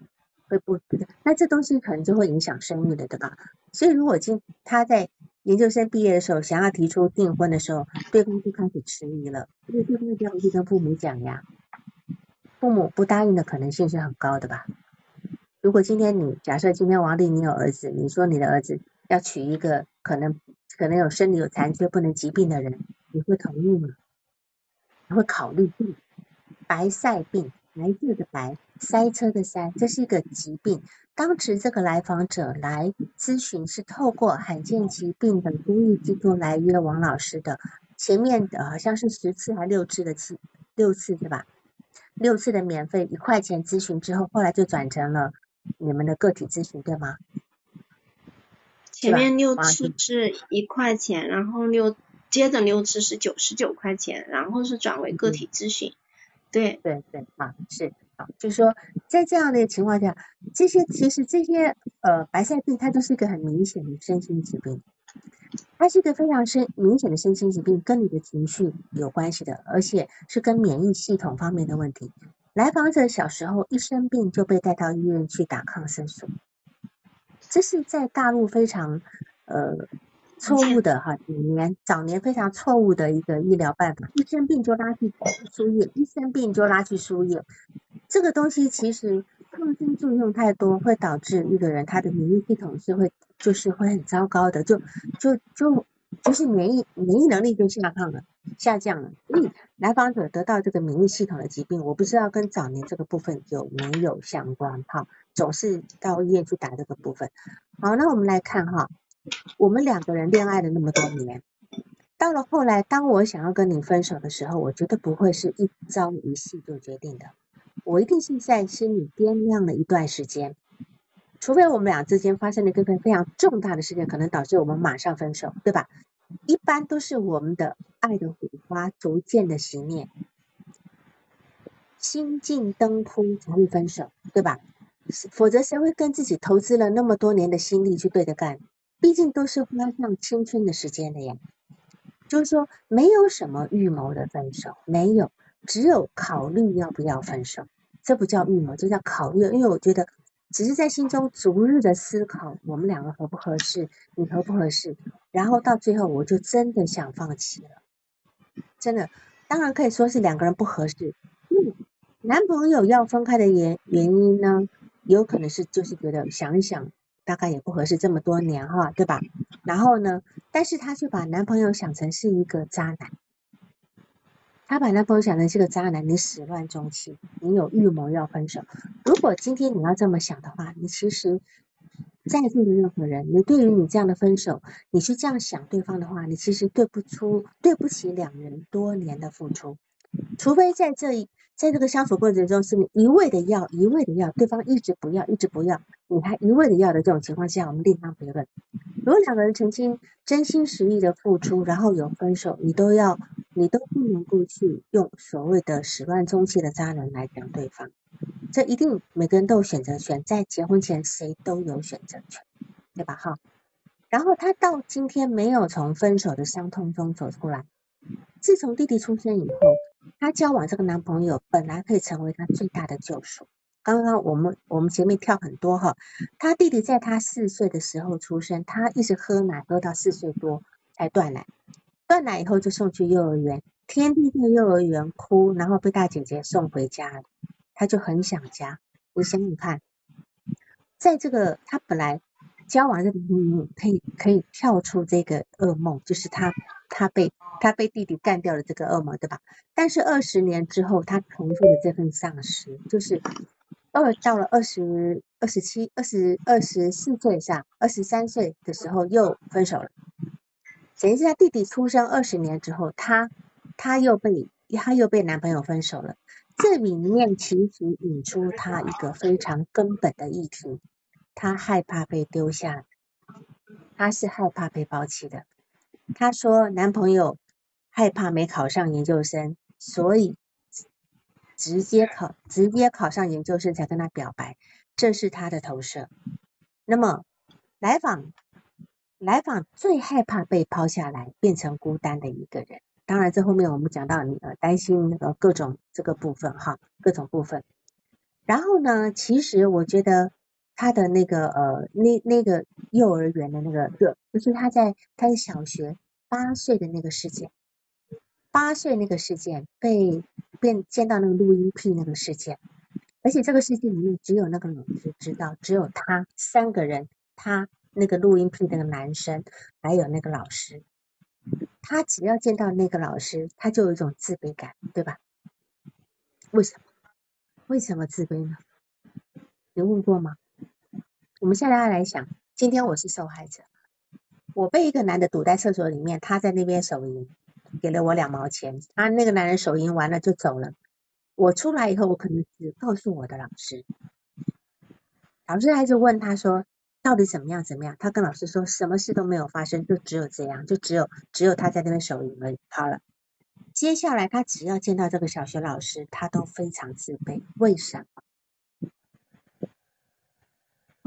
A: 会不那这东西可能就会影响生育的，对吧？所以如果今他在研究生毕业的时候想要提出订婚的时候，对方就开始迟疑了，因为对方要去跟父母讲呀。父母不答应的可能性是很高的吧？如果今天你假设今天王丽你有儿子，你说你的儿子要娶一个可能可能有生理有残缺不能疾病的人，你会同意吗？会考虑白塞病，白色的白，塞车的塞，这是一个疾病。当时这个来访者来咨询是透过罕见疾病的公益机构来约王老师的，前面的好像是十次还六次的次六次对吧？六次的免费一块钱咨询之后，后来就转成了你们的个体咨询对吗？
B: 前面六次是一块钱，然后六接着六次是九十九块钱，然后是转为个体咨询。对
A: 对对，啊是啊，就是说在这样的情况下，这些其实这些呃白塞病它都是一个很明显的身心疾病，它是一个非常深明显的身心疾病，跟你的情绪有关系的，而且是跟免疫系统方面的问题。来访者小时候一生病就被带到医院去打抗生素。这是在大陆非常呃错误的哈，几年早年非常错误的一个医疗办法，一生病就拉去输液，一生病就拉去输液，这个东西其实抗生素用太多，会导致一个人他的免疫系统是会就是会很糟糕的，就就就就是免疫免疫能力就下降了，下降了。所以来访者得到这个免疫系统的疾病，我不知道跟早年这个部分有没有相关哈。总是到医院去打这个部分。好，那我们来看哈，我们两个人恋爱了那么多年，到了后来，当我想要跟你分手的时候，我觉得不会是一朝一夕就决定的，我一定是在心里掂量了一段时间，除非我们俩之间发生了一个非常重大的事件，可能导致我们马上分手，对吧？一般都是我们的爱的火花逐渐的熄灭，心尽灯枯才会分手，对吧？否则谁会跟自己投资了那么多年的心力去对着干？毕竟都是花上青春的时间的呀。就是说，没有什么预谋的分手，没有，只有考虑要不要分手。这不叫预谋，这叫考虑。因为我觉得，只是在心中逐日的思考，我们两个合不合适，你合不合适，然后到最后，我就真的想放弃了。真的，当然可以说是两个人不合适。嗯，男朋友要分开的原原因呢？有可能是就是觉得想一想，大概也不合适这么多年哈，对吧？然后呢，但是她却把男朋友想成是一个渣男，他把男朋友想成是个渣男，你始乱终弃，你有预谋要分手。如果今天你要这么想的话，你其实在座的任何人，你对于你这样的分手，你是这样想对方的话，你其实对不出对不起两人多年的付出。除非在这一在这个相处过程中，是你一味的要，一味的要，对方一直不要，一直不要，你还一味的要的这种情况下，我们另当别论。如果两个人曾经真心实意的付出，然后有分手，你都要，你都不能够去用所谓的始乱终弃的渣男来讲对方。这一定每个人都有选择权，在结婚前谁都有选择权，对吧？哈。然后他到今天没有从分手的伤痛中走出来。自从弟弟出生以后。她交往这个男朋友本来可以成为她最大的救赎。刚刚我们我们前面跳很多哈，她弟弟在她四岁的时候出生，她一直喝奶喝到四岁多才断奶，断奶以后就送去幼儿园，天天在幼儿园哭，然后被大姐姐送回家了，她就很想家。你想想看，在这个她本来交往这个男友可以可以跳出这个噩梦，就是她她被。他被弟弟干掉了这个恶魔，对吧？但是二十年之后，他重复了这份丧失，就是二到了二十二十七、二十二十四岁上，二十三岁的时候又分手了。等于是他弟弟出生二十年之后，他他又被他又被男朋友分手了。这里面其实引出他一个非常根本的议题，他害怕被丢下，他是害怕被抛弃的。他说男朋友。害怕没考上研究生，所以直接考直接考上研究生才跟他表白，这是他的投射。那么来访来访最害怕被抛下来，变成孤单的一个人。当然，这后面我们讲到你呃担心那个各种这个部分哈，各种部分。然后呢，其实我觉得他的那个呃那那个幼儿园的那个就就是他在他的小学八岁的那个事件。八岁那个事件被变见到那个录音癖那个事件，而且这个事件里面只有那个老师知道，只有他三个人，他那个录音癖那个男生，还有那个老师，他只要见到那个老师，他就有一种自卑感，对吧？为什么？为什么自卑呢？你问过吗？我们现在要来想，今天我是受害者，我被一个男的堵在厕所里面，他在那边手淫，给了我两毛钱，他那个男人手淫完了就走了。我出来以后，我可能只告诉我的老师，老师还是问他说到底怎么样怎么样，他跟老师说什么事都没有发生，就只有这样，就只有只有他在那边手淫而已。好了，接下来他只要见到这个小学老师，他都非常自卑，为什么？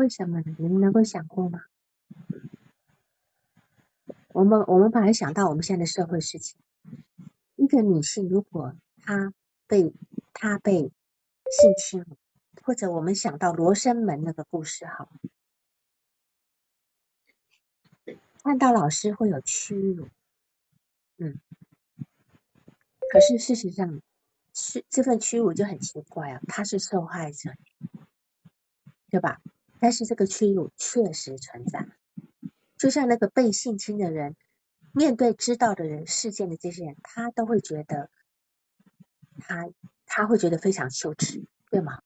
A: 为什么呢？你们能够想过吗？我们我们把它想到我们现在的社会事情，一个女性如果她被她被性侵，或者我们想到罗生门那个故事，哈，看到老师会有屈辱，嗯，可是事实上，是这份屈辱就很奇怪啊，他是受害者，对吧？但是这个屈辱确实存在，就像那个被性侵的人，面对知道的人事件的这些人，他都会觉得他。他会觉得非常羞耻，对吗？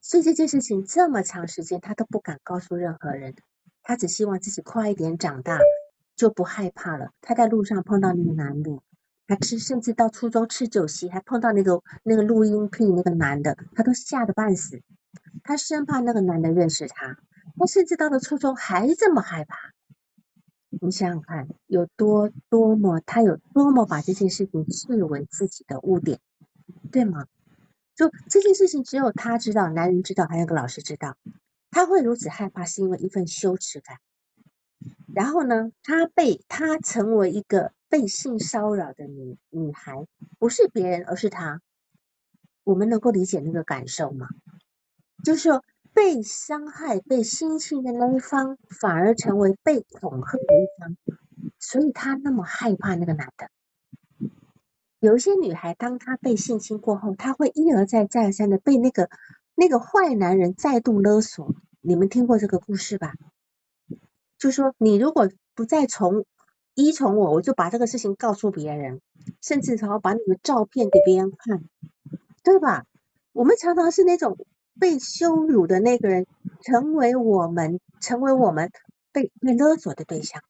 A: 所以这件事情这么长时间，他都不敢告诉任何人，他只希望自己快一点长大，就不害怕了。他在路上碰到那个男的，他吃，甚至到初中吃酒席，还碰到那个那个录音癖那个男的，他都吓得半死，他生怕那个男的认识他，他甚至到了初中还这么害怕。你想想看，有多多么他有多么把这件事情视为自己的污点。对吗？就这件事情，只有他知道，男人知道，还有个老师知道。他会如此害怕，是因为一份羞耻感。然后呢，他被他成为一个被性骚扰的女女孩，不是别人，而是他。我们能够理解那个感受吗？就是说，被伤害、被性侵的那一方，反而成为被恐吓的一方，所以他那么害怕那个男的。有一些女孩，当她被性侵过后，她会一而再、再而三的被那个那个坏男人再度勒索。你们听过这个故事吧？就说你如果不再从依从我，我就把这个事情告诉别人，甚至还要把你的照片给别人看，对吧？我们常常是那种被羞辱的那个人，成为我们成为我们被被勒索的对象。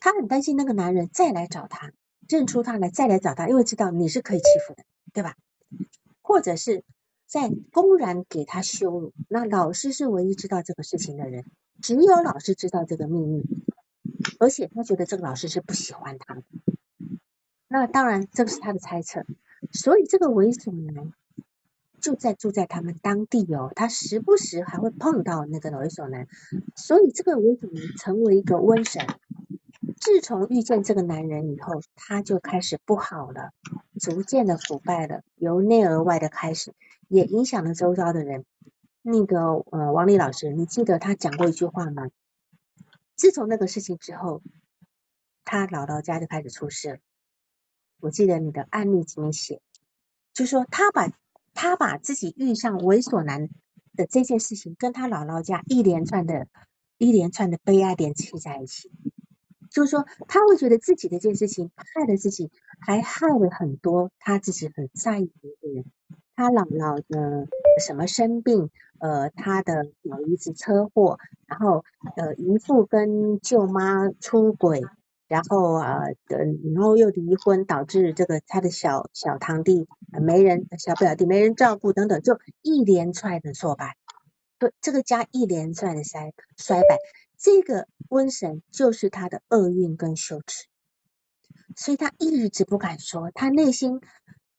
A: 他很担心那个男人再来找他。认出他来，再来找他，因为知道你是可以欺负的，对吧？或者是在公然给他羞辱，那老师是唯一知道这个事情的人，只有老师知道这个秘密，而且他觉得这个老师是不喜欢他的。那当然，这个是他的猜测。所以这个猥琐男就在住在他们当地哦，他时不时还会碰到那个猥琐男，所以这个猥琐男成为一个瘟神。自从遇见这个男人以后，他就开始不好了，逐渐的腐败了，由内而外的开始，也影响了周遭的人。那个呃，王丽老师，你记得他讲过一句话吗？自从那个事情之后，他姥姥家就开始出事了。我记得你的案例里面写，就说他把他把自己遇上猥琐男的这件事情，跟他姥姥家一连串的、一连串的悲哀连接在一起。就是说，他会觉得自己的这件事情害了自己，还害了很多他自己很在意的一个人。他姥姥的什么生病，呃，他的小姨子车祸，然后呃姨父跟舅妈出轨，然后啊，然后又离婚，导致这个他的小小堂弟没人，小表弟没人照顾等等，就一连串的挫败，对这个家一连串的衰衰败。这个瘟神就是他的厄运跟羞耻，所以他一直不敢说，他内心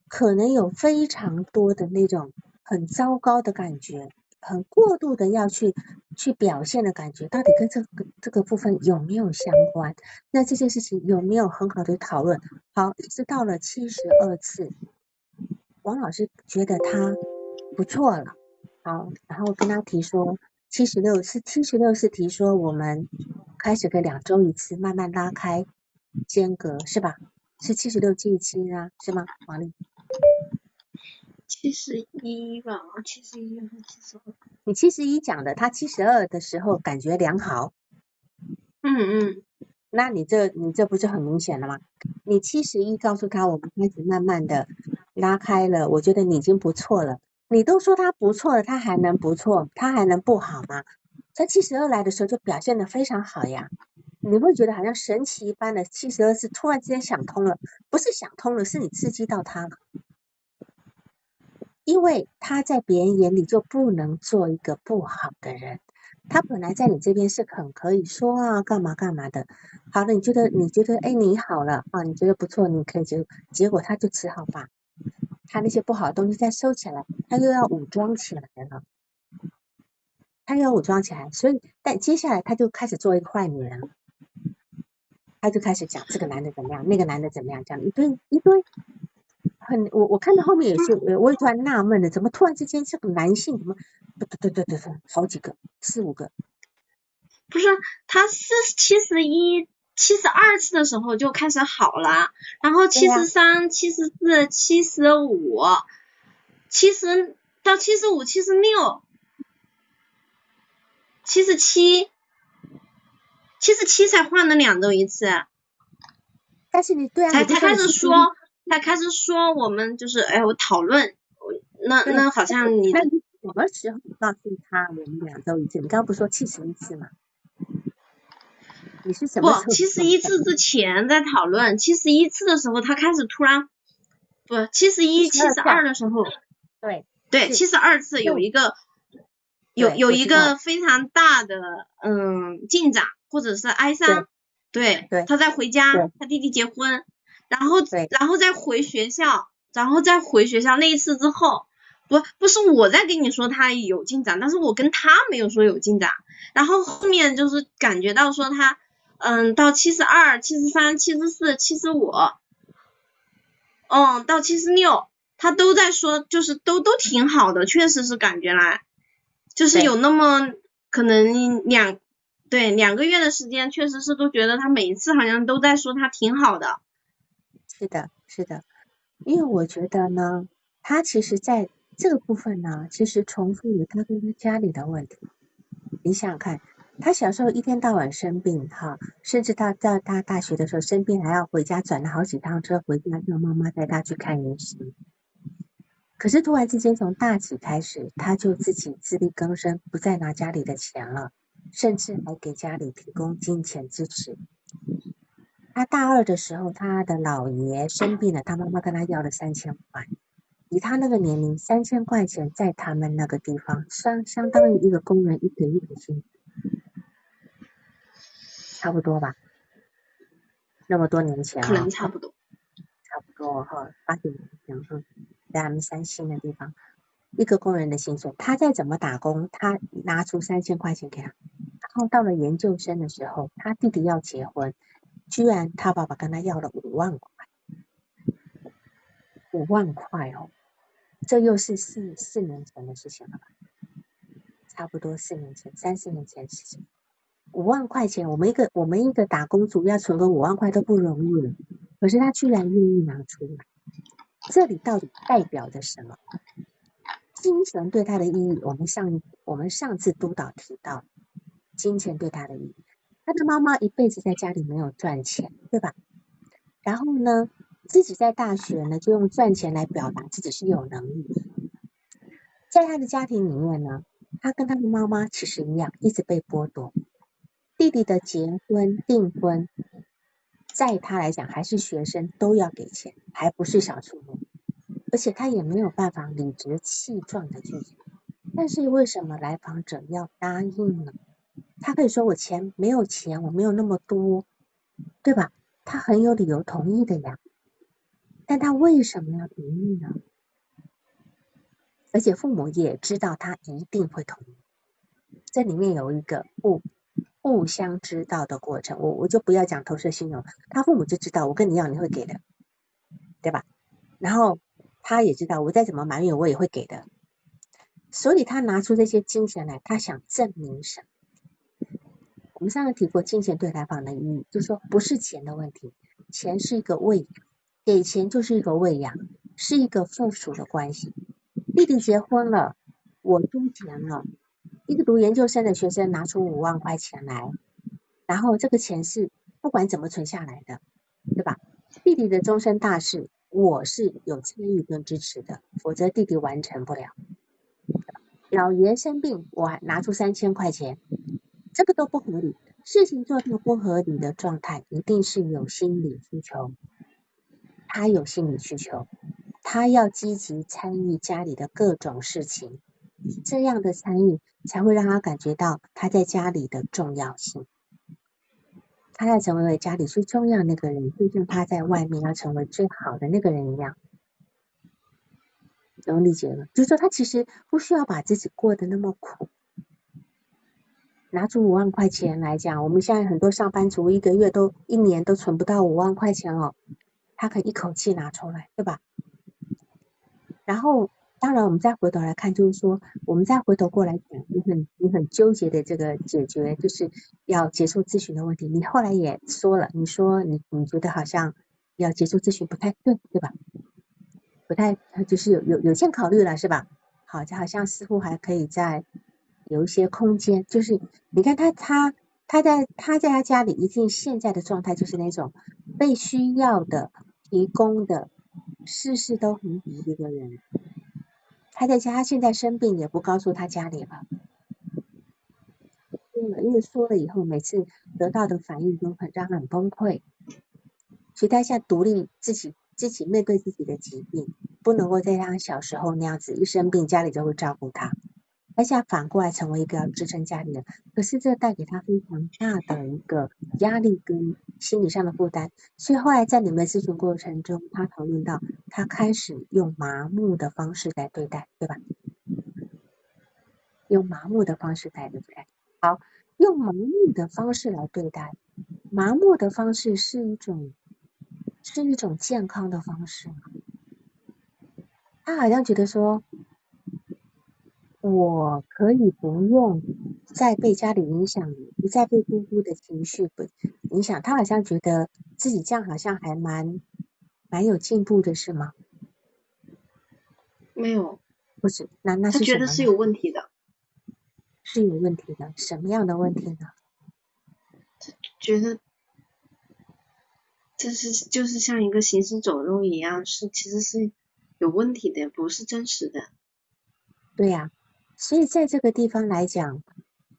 A: 可能有非常多的那种很糟糕的感觉，很过度的要去去表现的感觉，到底跟这个这个部分有没有相关？那这件事情有没有很好的讨论？好，一直到了七十二次，王老师觉得他不错了，好，然后跟他提说。七十六是七十六是提说我们开始个两周一次，慢慢拉开间隔是吧？是七十六记七啊，是吗？王丽？
B: 七十一吧，七十一还是七十二？
A: 你七十一讲的，他七十二的时候感觉良好。
B: 嗯嗯，
A: 那你这你这不是很明显了吗？你七十一告诉他我们开始慢慢的拉开了，我觉得你已经不错了。你都说他不错了，他还能不错？他还能不好吗？在七十二来的时候就表现的非常好呀。你会觉得好像神奇一般的，七十二是突然之间想通了，不是想通了，是你刺激到他了。因为他在别人眼里就不能做一个不好的人，他本来在你这边是很可以说啊，干嘛干嘛的。好了，你觉得你觉得哎你好了啊，你觉得不错，你可以结结果他就只好把他那些不好的东西再收起来，他又要武装起来了，他又要武装起来，所以但接下来他就开始做一个坏女人。他就开始讲这个男的怎么样，那个男的怎么样，讲一堆一堆，很我我看到后面也是，我也突然纳闷了，怎么突然之间这个男性怎么，对对对对对，好几个四五个，
B: 不是他四七十一七十二次的时候就开始好了，然后七十三七十四七十五七十到七十五七十六七十七。七十七才换了两周一次，
A: 但是你对啊，
B: 才才开始说，才开始说我们就是哎，我讨论，那那好像你
A: 什么时候告诉他我们俩都已经？你刚刚不是说七十一次吗？你是什么？
B: 不，七十一次之前在讨论，七十一次的时候他开始突然，不，七十一七十二的时候，
A: 对
B: 对，七十二次有一个有有一个非常大的嗯进展。或者是哀伤，对对，他在回家，他弟弟结婚，然后，然后再回学校，然后再回学校那一次之后，不，不是我在跟你说他有进展，但是我跟他没有说有进展，然后后面就是感觉到说他，嗯，到七十二、七十三、七十四、七十五，嗯，到七十六，他都在说，就是都都挺好的，确实是感觉来，就是有那么可能两。对，两个月的时间，确实是都觉得他每一次好像都在说他挺好的。
A: 是的，是的，因为我觉得呢，他其实在这个部分呢，其实重复于他跟他家里的问题。你想想看，他小时候一天到晚生病哈，甚至到在他大学的时候生病还要回家转了好几趟车回家，让妈妈带他去看医生。可是突然之间从大几开始，他就自己自力更生，不再拿家里的钱了。甚至还给家里提供金钱支持。他大二的时候，他的姥爷生病了，他妈妈跟他要了三千块。以他那个年龄，三千块钱在他们那个地方，相相当于一个工人一个月的薪资，差不多吧？那么多年前
B: 可能差不多，
A: 差不多哈，八九年前哈，在他们三星的地方。一个工人的薪水，他再怎么打工，他拿出三千块钱给他。然后到了研究生的时候，他弟弟要结婚，居然他爸爸跟他要了五万块，五万块哦，这又是四四年前的事情了吧？差不多四年前、三四年前的事情。五万块钱，我们一个我们一个打工族要存个五万块都不容易了，可是他居然愿意拿出来，这里到底代表着什么？金钱对他的意义，我们上我们上次督导提到，金钱对他的意义。他的妈妈一辈子在家里没有赚钱，对吧？然后呢，自己在大学呢就用赚钱来表达自己是有能力。在他的家庭里面呢，他跟他的妈妈其实一样，一直被剥夺。弟弟的结婚订婚，在他来讲还是学生都要给钱，还不是小数目。而且他也没有办法理直气壮的拒绝，但是为什么来访者要答应呢？他可以说我钱没有钱，我没有那么多，对吧？他很有理由同意的呀。但他为什么要同意呢？而且父母也知道他一定会同意，这里面有一个互互相知道的过程。我我就不要讲投射信用，他父母就知道我跟你要你会给的，对吧？然后。他也知道我再怎么埋怨我也会给的，所以他拿出这些金钱来，他想证明什么？我们上次提过金钱对来访的意义，就是说不是钱的问题，钱是一个喂养，给钱就是一个喂养，是一个附属的关系。弟弟结婚了，我出钱了，一个读研究生的学生拿出五万块钱来，然后这个钱是不管怎么存下来的，对吧？弟弟的终身大事。我是有参与跟支持的，否则弟弟完成不了。老爷生病，我拿出三千块钱，这个都不合理。事情做到不合理的状态，一定是有心理需求。他有心理需求，他要积极参与家里的各种事情，这样的参与才会让他感觉到他在家里的重要性。他要成为家里最重要那个人，就像他在外面要成为最好的那个人一样。能理解吗？就是说，他其实不需要把自己过得那么苦。拿出五万块钱来讲，我们现在很多上班族一个月都一年都存不到五万块钱哦。他可以一口气拿出来，对吧？然后，当然，我们再回头来看，就是说，我们再回头过来讲，你很你很纠结的这个解决，就是要结束咨询的问题。你后来也说了，你说你你觉得好像要结束咨询不太对，对吧？不太，就是有有有限考虑了，是吧？好，就好像似乎还可以再有一些空间，就是你看他他。他在他在他家里，一定现在的状态就是那种被需要的、提供的，事事都很好的一个人。他在家，他现在生病也不告诉他家里了，因为说了以后，每次得到的反应都很让他很崩溃。所以他现在独立自己自己面对自己的疾病，不能够再像小时候那样子，一生病家里就会照顾他。而且反过来成为一个要支撑家里的，可是这带给他非常大的一个压力跟心理上的负担。所以后来在你们咨询过程中，他讨论到他开始用麻木的方式来对待，对吧？用麻木的方式来对待。好，用麻木的方式来对待，麻木的方式是一种是一种健康的方式吗？他好像觉得说。我可以不用再被家里影响，不再被姑姑的情绪不影响。他好像觉得自己这样好像还蛮蛮有进步的，是吗？
B: 没有，
A: 不是，那那是
B: 他觉得是有问题的，
A: 是有问题的，什么样的问题呢？
B: 他觉得这是就是像一个行尸走肉一样，是其实是有问题的，不是真实的。
A: 对呀。所以在这个地方来讲，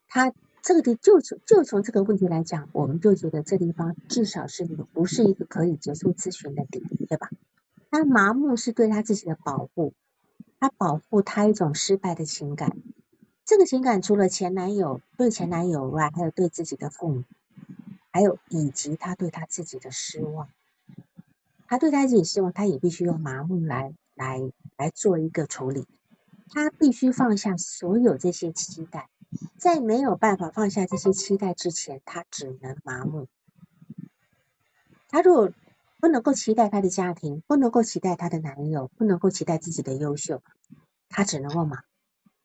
A: 他这个地就从就从这个问题来讲，我们就觉得这地方至少是不是一个可以结束咨询的点，对吧？他麻木是对他自己的保护，他保护他一种失败的情感，这个情感除了前男友对前男友外，还有对自己的父母，还有以及他对他自己的失望，他对他自己失望，他也必须用麻木来来来做一个处理。他必须放下所有这些期待，在没有办法放下这些期待之前，他只能麻木。他如果不能够期待他的家庭，不能够期待他的男友，不能够期待自己的优秀，他只能够麻，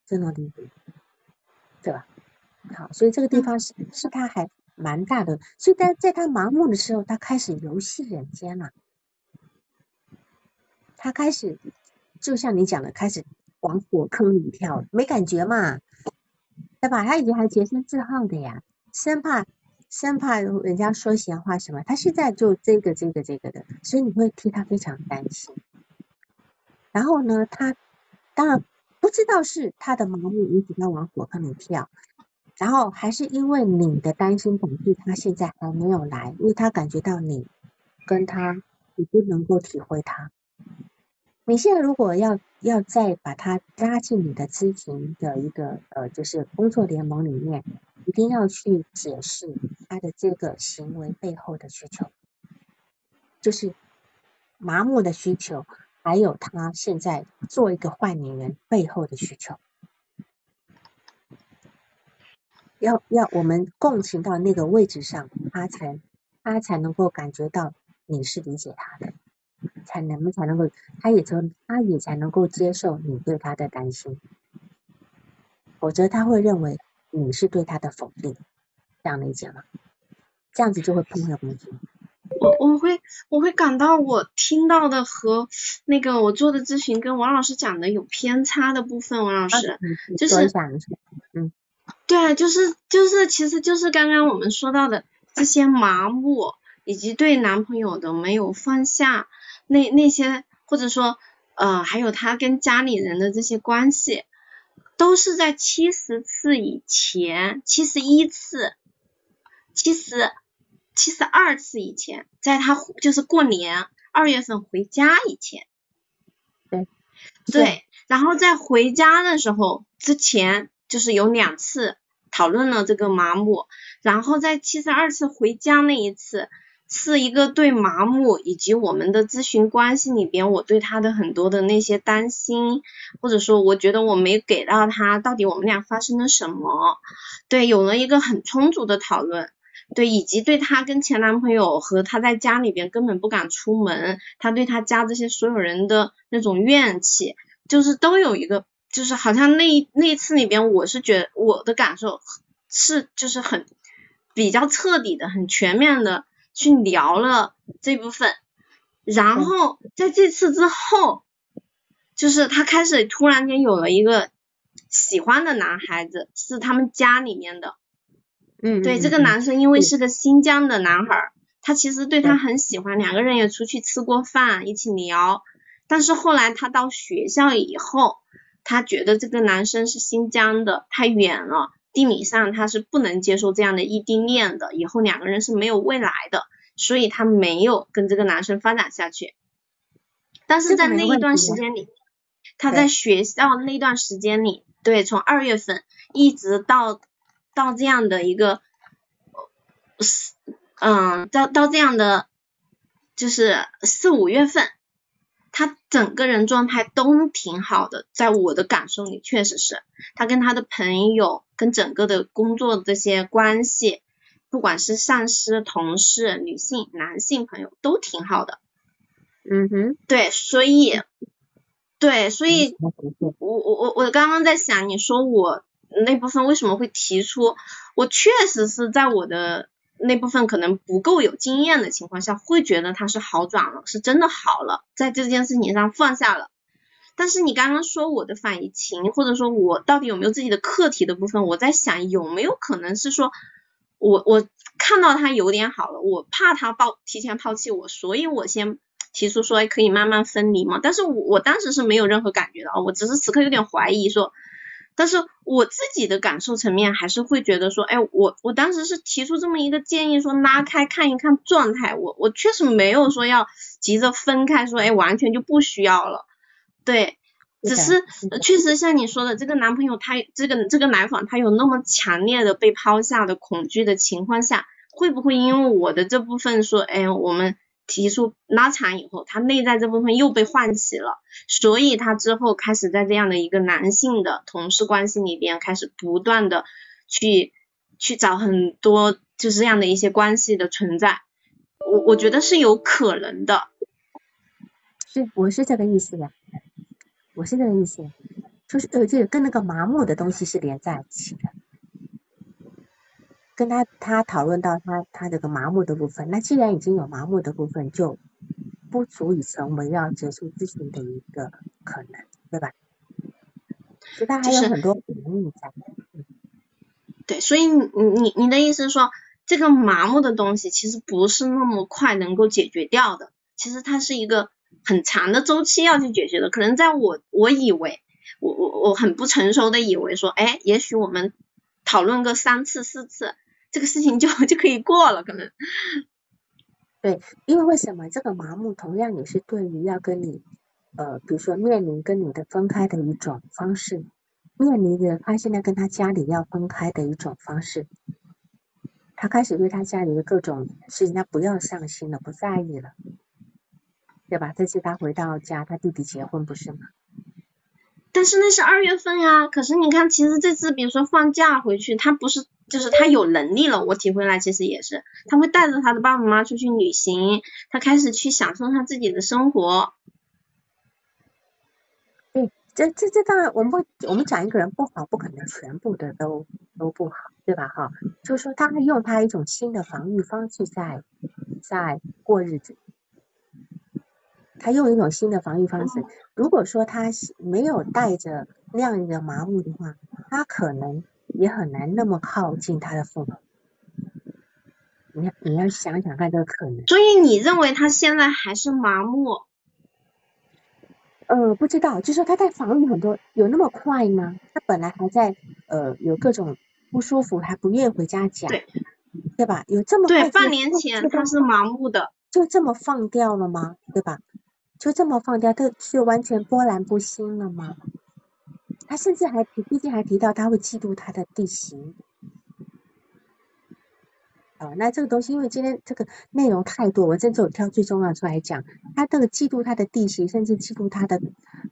A: 真的理解，对吧？好，所以这个地方是是他还蛮大的，所以在在他麻木的时候，他开始游戏人间了，他开始就像你讲的，开始。往火坑里跳，没感觉嘛，对吧？他以前还洁身自好的呀，生怕生怕人家说闲话什么，他现在就这个这个这个的，所以你会替他非常担心。然后呢，他当然不知道是他的盲目引起他往火坑里跳，然后还是因为你的担心导致他现在还没有来，因为他感觉到你跟他，你不能够体会他。你现在如果要要再把他拉进你的咨询的一个呃，就是工作联盟里面，一定要去解释他的这个行为背后的需求，就是麻木的需求，还有他现在做一个坏女人背后的需求，要要我们共情到那个位置上，他才他才能够感觉到你是理解他的。才能才能够，他也从他也才能够接受你对他的担心，否则他会认为你是对他的否定，这样理解吗？这样子就会破坏关系。
B: 我我会我会感到我听到的和那个我做的咨询跟王老师讲的有偏差的部分，王老师就是
A: 嗯，
B: 对，就是就是其实就是刚刚我们说到的这些麻木以及对男朋友的没有放下。那那些或者说呃还有他跟家里人的这些关系，都是在七十次以前，七十一次，七十七十二次以前，在他就是过年二月份回家以前，
A: 对
B: 对，然后在回家的时候之前就是有两次讨论了这个麻木，然后在七十二次回家那一次。是一个对麻木以及我们的咨询关系里边，我对他的很多的那些担心，或者说我觉得我没给到他，到底我们俩发生了什么？对，有了一个很充足的讨论，对，以及对他跟前男朋友和他在家里边根本不敢出门，他对他家这些所有人的那种怨气，就是都有一个，就是好像那那一次里边，我是觉得我的感受是就是很比较彻底的、很全面的。去聊了这部分，然后在这次之后，就是他开始突然间有了一个喜欢的男孩子，是他们家里面的，
A: 嗯，
B: 对，这个男生因为是个新疆的男孩，他其实对他很喜欢，两个人也出去吃过饭，一起聊，但是后来他到学校以后，他觉得这个男生是新疆的，太远了。地理上他是不能接受这样的异地恋的，以后两个人是没有未来的，所以他没有跟这个男生发展下去。但是在那一段时间里，他在学校那段时间里，对，从二月份一直到到这样的一个四，嗯，到到这样的就是四五月份。他整个人状态都挺好的，在我的感受里确实是，他跟他的朋友，跟整个的工作这些关系，不管是上司、同事、女性、男性朋友都挺好的。
A: 嗯哼，
B: 对，所以，对，所以，我我我我刚刚在想，你说我那部分为什么会提出，我确实是在我的。那部分可能不够有经验的情况下，会觉得他是好转了，是真的好了，在这件事情上放下了。但是你刚刚说我的反移情，或者说我到底有没有自己的课题的部分，我在想有没有可能是说，我我看到他有点好了，我怕他抛提前抛弃我，所以我先提出说可以慢慢分离嘛。但是我我当时是没有任何感觉的啊，我只是此刻有点怀疑说。但是我自己的感受层面还是会觉得说，哎，我我当时是提出这么一个建议，说拉开看一看状态，我我确实没有说要急着分开，说哎完全就不需要了，对，只是确实像你说的，这个男朋友他这个这个来访他有那么强烈的被抛下的恐惧的情况下，会不会因为我的这部分说，哎我们。提出拉长以后，他内在这部分又被唤起了，所以他之后开始在这样的一个男性的同事关系里边，开始不断的去去找很多就是这样的一些关系的存在，我我觉得是有可能的。
A: 是，我是这个意思呀，我是这个意思，就是呃，这跟那个麻木的东西是连在一起的。跟他他讨论到他他这个麻木的部分，那既然已经有麻木的部分，就不足以成为要结束咨询的一个可能，对吧？其实他还有很多原因在。
B: 对，所以你你你的意思是说，这个麻木的东西其实不是那么快能够解决掉的，其实它是一个很长的周期要去解决的。可能在我我以为我我我很不成熟的以为说，哎，也许我们讨论个三次四次。这个事情就 就可以过了，可能。
A: 对，因为为什么这个麻木同样也是对于要跟你，呃，比如说面临跟你的分开的一种方式，面临着他现在跟他家里要分开的一种方式，他开始对他家里的各种事情他不要上心了，不在意了，对吧？这次他回到家，他弟弟结婚不是吗？
B: 但是那是二月份呀，可是你看，其实这次比如说放假回去，他不是。就是他有能力了，我体会来其实也是，他会带着他的爸爸妈妈出去旅行，他开始去享受他自己的生活。
A: 对，这这这当然，我们不，我们讲一个人不好，不可能全部的都都不好，对吧？哈，就是说他会用他一种新的防御方式在在过日子，他用一种新的防御方式。如果说他没有带着那样一个麻木的话，他可能。也很难那么靠近他的父母，你你要想想看这个可能。
B: 所以你认为他现在还是麻木，
A: 呃，不知道，就说他在防御很多，有那么快吗？他本来还在呃有各种不舒服，还不愿意回家讲，
B: 对，
A: 对吧？有这么
B: 对，半年前他是麻木的，
A: 就这么放掉了吗？对吧？就这么放掉，他就完全波澜不兴了吗？他甚至还提，毕竟还提到他会嫉妒他的地形。哦，那这个东西，因为今天这个内容太多，我真只有挑最重要出来讲。他这个嫉妒他的弟媳，甚至嫉妒他的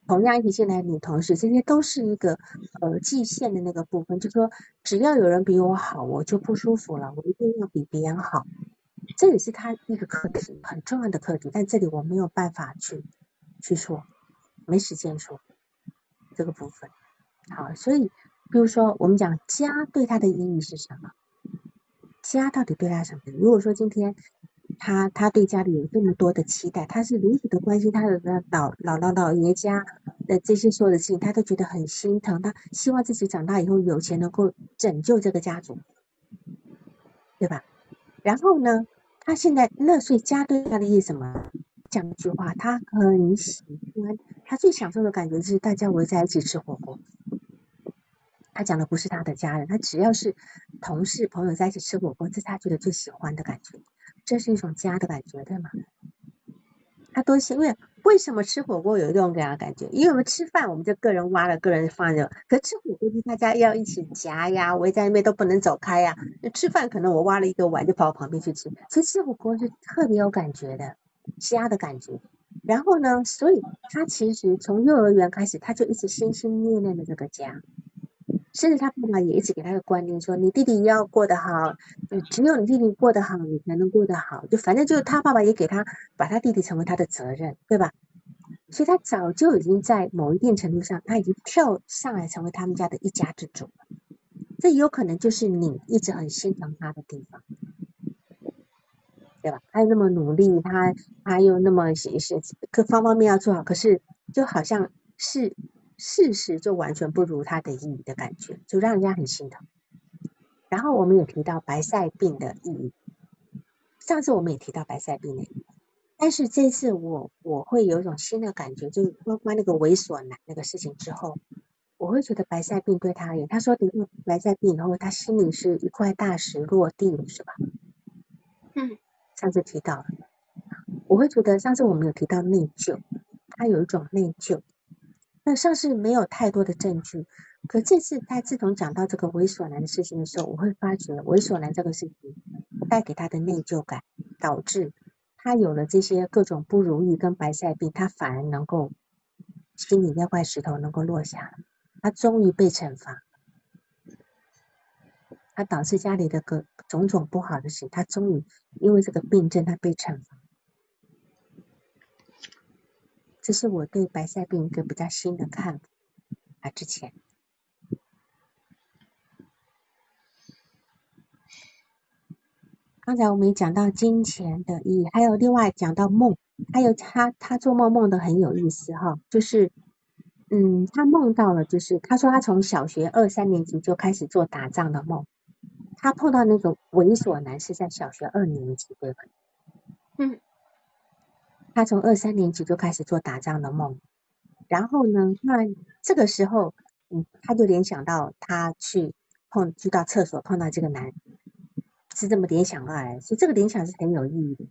A: 同样一起进来的女同事，这些都是一个呃界限的那个部分，就说只要有人比我好，我就不舒服了，我一定要比别人好。这也是他一个课题，很重要的课题。但这里我没有办法去去说，没时间说这个部分。好，所以比如说我们讲家对他的意义是什么？家到底对他什么？如果说今天他他对家里有这么多的期待，他是如此的关心他的老姥姥姥爷家的这些所有的事情，他都觉得很心疼。他希望自己长大以后有钱能够拯救这个家族，对吧？然后呢，他现在乐岁家对他的意思什么？讲一句话，他很喜欢，他最享受的感觉是大家围在一起吃火锅。他讲的不是他的家人，他只要是同事朋友在一起吃火锅，这是他觉得最喜欢的感觉，这是一种家的感觉，对吗？他多喜，因为为什么吃火锅有一种这样的感觉？因为我们吃饭我们就个人挖了，个人放着，可吃火锅就大家要一起夹呀，围在那边都不能走开呀。吃饭可能我挖了一个碗就跑我旁边去吃，所以吃火锅是特别有感觉的，家的感觉。然后呢，所以他其实从幼儿园开始，他就一直心心念念的这个家。甚至他爸爸也一直给他的观念说，你弟弟要过得好，只有你弟弟过得好，你才能过得好。就反正就是他爸爸也给他把他弟弟成为他的责任，对吧？所以他早就已经在某一定程度上，他已经跳上来成为他们家的一家之主了。这有可能就是你一直很心疼他的地方，对吧？他又那么努力，他他又那么是是各方方面要做好，可是就好像是。事实就完全不如他的意的感觉，就让人家很心疼。然后我们也提到白塞病的意义，上次我们也提到白塞病的意义，但是这次我我会有一种新的感觉，就是包括那个猥琐男那个事情之后，我会觉得白塞病对他而言，他说得白塞病以后，他心里是一块大石落地，是吧？上次提到了，我会觉得上次我们有提到内疚，他有一种内疚。那上次没有太多的证据，可这次他自从讲到这个猥琐男的事情的时候，我会发觉猥琐男这个事情带给他的内疚感，导致他有了这些各种不如意跟白塞病，他反而能够心里那块石头能够落下，他终于被惩罚，他导致家里的个种种不好的事，他终于因为这个病症他被惩罚。这是我对白塞病一个比较新的看法啊。之前，刚才我们讲到金钱的意义，还有另外讲到梦，还有他他做梦梦的很有意思哈，就是嗯，他梦到了，就是他说他从小学二三年级就开始做打仗的梦，他碰到那种猥琐男是在小学二年级对吧？嗯。他从二三年级就开始做打仗的梦，然后呢，那这个时候，嗯，他就联想到他去碰，去到厕所碰到这个男，是这么联想过来，所以这个联想是很有意义的。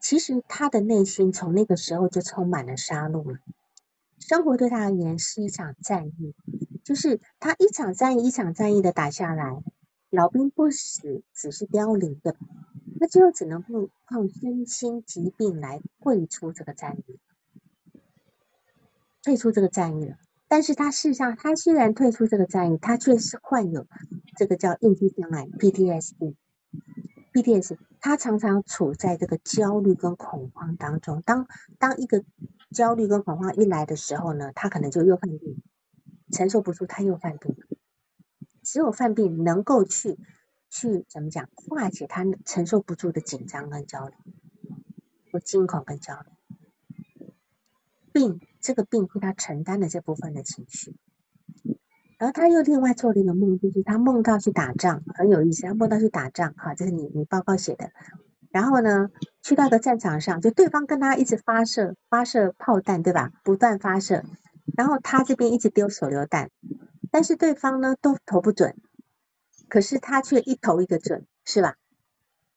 A: 其实他的内心从那个时候就充满了杀戮了，生活对他而言是一场战役，就是他一场战役一场战役的打下来，老兵不死只是凋零的。那最后只能不靠身心疾病来退出这个战役，退出这个战役了。但是他事实上，他虽然退出这个战役，他却是患有这个叫应激障碍 （PTSD）。PTSD，他常常处在这个焦虑跟恐慌当中。当当一个焦虑跟恐慌一来的时候呢，他可能就又犯病，承受不住，他又犯病。只有犯病能够去。去怎么讲化解他承受不住的紧张跟焦虑，或惊恐跟焦虑，病这个病是他承担的这部分的情绪，然后他又另外做了一个梦，就是他梦到去打仗，很有意思，他梦到去打仗，哈，这是你你报告写的，然后呢去到个战场上，就对方跟他一直发射发射炮弹，对吧？不断发射，然后他这边一直丢手榴弹，但是对方呢都投不准，可是他却一投一个准，是吧？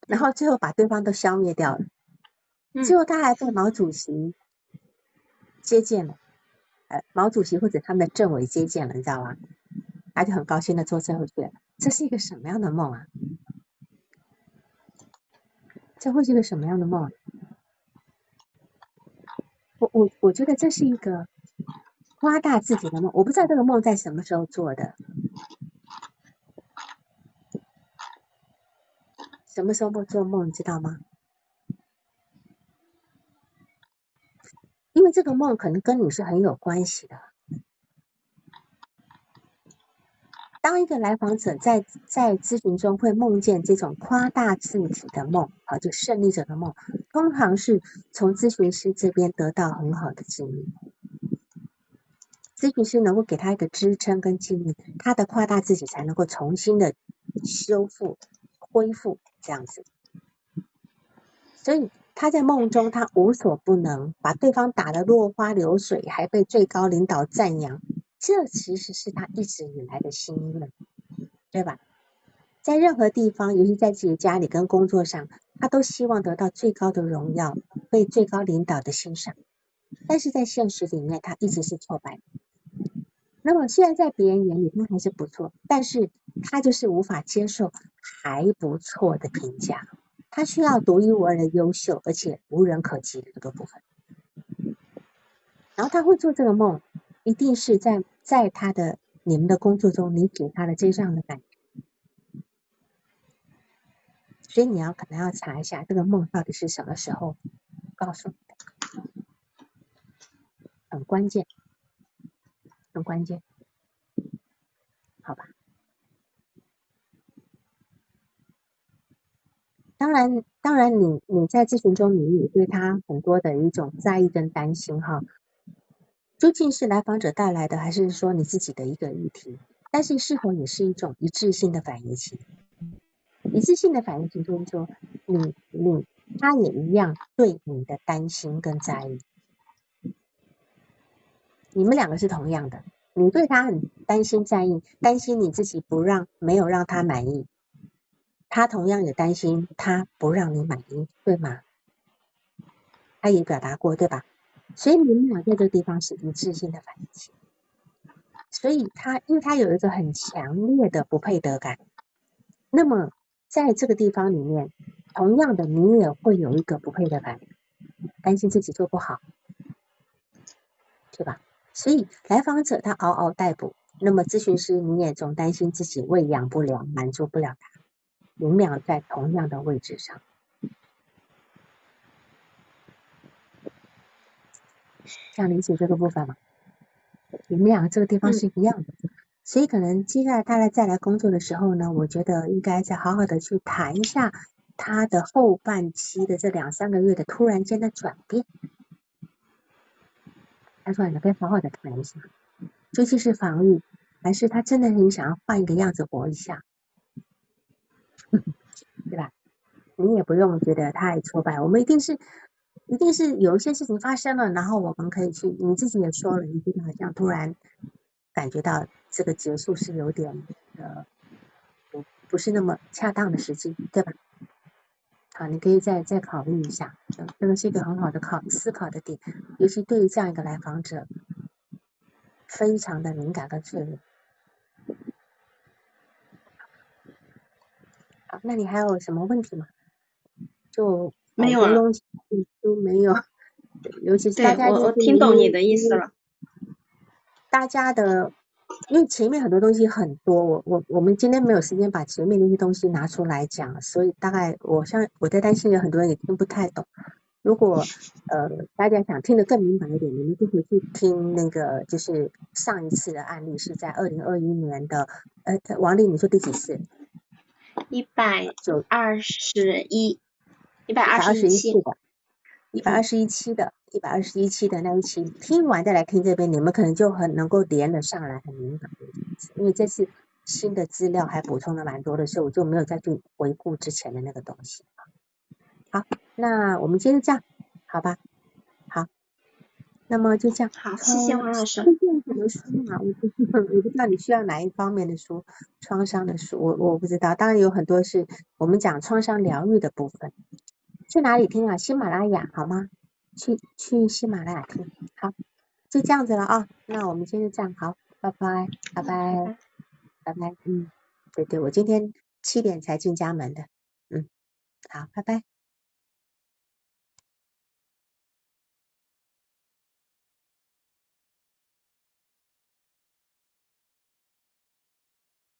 A: 然后最后把对方都消灭掉了，最后他还被毛主席接见了，呃，毛主席或者他们的政委接见了，你知道吗？他就很高兴的坐车回去了。这是一个什么样的梦啊？这会是个什么样的梦？我我我觉得这是一个夸大自己的梦。我不知道这个梦在什么时候做的，什么时候不做梦，你知道吗？因为这个梦可能跟你是很有关系的。当一个来访者在在咨询中会梦见这种夸大自己的梦，好，就胜利者的梦，通常是从咨询师这边得到很好的指引。咨询师能够给他一个支撑跟建议，他的夸大自己才能够重新的修复、恢复这样子。所以他在梦中，他无所不能，把对方打得落花流水，还被最高领导赞扬。这其实是他一直以来的心愿，对吧？在任何地方，尤其在自己家里跟工作上，他都希望得到最高的荣耀，被最高领导的欣赏。但是在现实里面，他一直是挫败。那么虽然在别人眼里他还是不错，但是他就是无法接受还不错的评价，他需要独一无二的优秀，而且无人可及的这个部分。然后他会做这个梦。一定是在在他的你们的工作中，你给他的这样的感觉，所以你要可能要查一下这个梦到底是什么时候告诉你的，很关键，很关键，好吧？当然，当然，你你在咨询中，你也对他很多的一种在意跟担心哈。究竟是来访者带来的，还是说你自己的一个议题？但是是否也是一种一致性的反应期？一致性的反应期就是说，你你他也一样对你的担心跟在意，你们两个是同样的，你对他很担心在意，担心你自己不让没有让他满意，他同样也担心他不让你满意，对吗？他也表达过，对吧？所以你们俩在这个地方是一致性的反应，所以他因为他有一个很强烈的不配得感，那么在这个地方里面，同样的你也会有一个不配得感，担心自己做不好，对吧？所以来访者他嗷嗷待哺，那么咨询师你也总担心自己喂养不了，满足不了他，你们俩在同样的位置上。这样理解这个部分吗？你们两个这个地方是一样的，所以可能接下来他来再来工作的时候呢，我觉得应该再好好的去谈一下他的后半期的这两三个月的突然间的转变。他说你可以好好的谈一下，究竟是防御，还是他真的很想要换一个样子活一下，对吧？你也不用觉得太挫败，我们一定是。一定是有一些事情发生了，然后我们可以去。你自己也说了，你觉得好像突然感觉到这个结束是有点呃不不是那么恰当的时机，对吧？好，你可以再再考虑一下，这个是一个很好的考思考的点，尤其对于这样一个来访者，非常的敏感跟脆弱。好，那你还有什么问题吗？就。
B: 没有
A: 东西都没有，尤其是大家
B: 我我听懂你的意思了。
A: 大家的，因为前面很多东西很多，我我我们今天没有时间把前面那些东西拿出来讲，所以大概我像我在担心有很多人也听不太懂。如果呃大家想听得更明白一点，你们就回去听那个就是上一次的案例是在二零二一年的，呃王丽你说第几次？
B: 一百九二十一。
A: 一百二十一
B: 次
A: 的，一百二十一期的，一百二十一期的那一期，听完再来听这边，你们可能就很能够连得上来，很敏感。因为这次新的资料还补充了蛮多的，所以我就没有再去回顾之前的那个东西。好。那我们接着讲，好吧？好，那么就这样。
B: 好，谢谢王老师。
A: 推荐什么书啊？我不我不知道你需要哪一方面的书，创伤的书，我我不知道。当然有很多是我们讲创伤疗愈的部分。去哪里听啊？喜马拉雅好吗？去去喜马拉雅听。好，就这样子了啊。那我们今天就这样，好，拜拜，拜拜，拜拜。嗯，对对，我今天七点才进家门的。嗯，好，拜拜。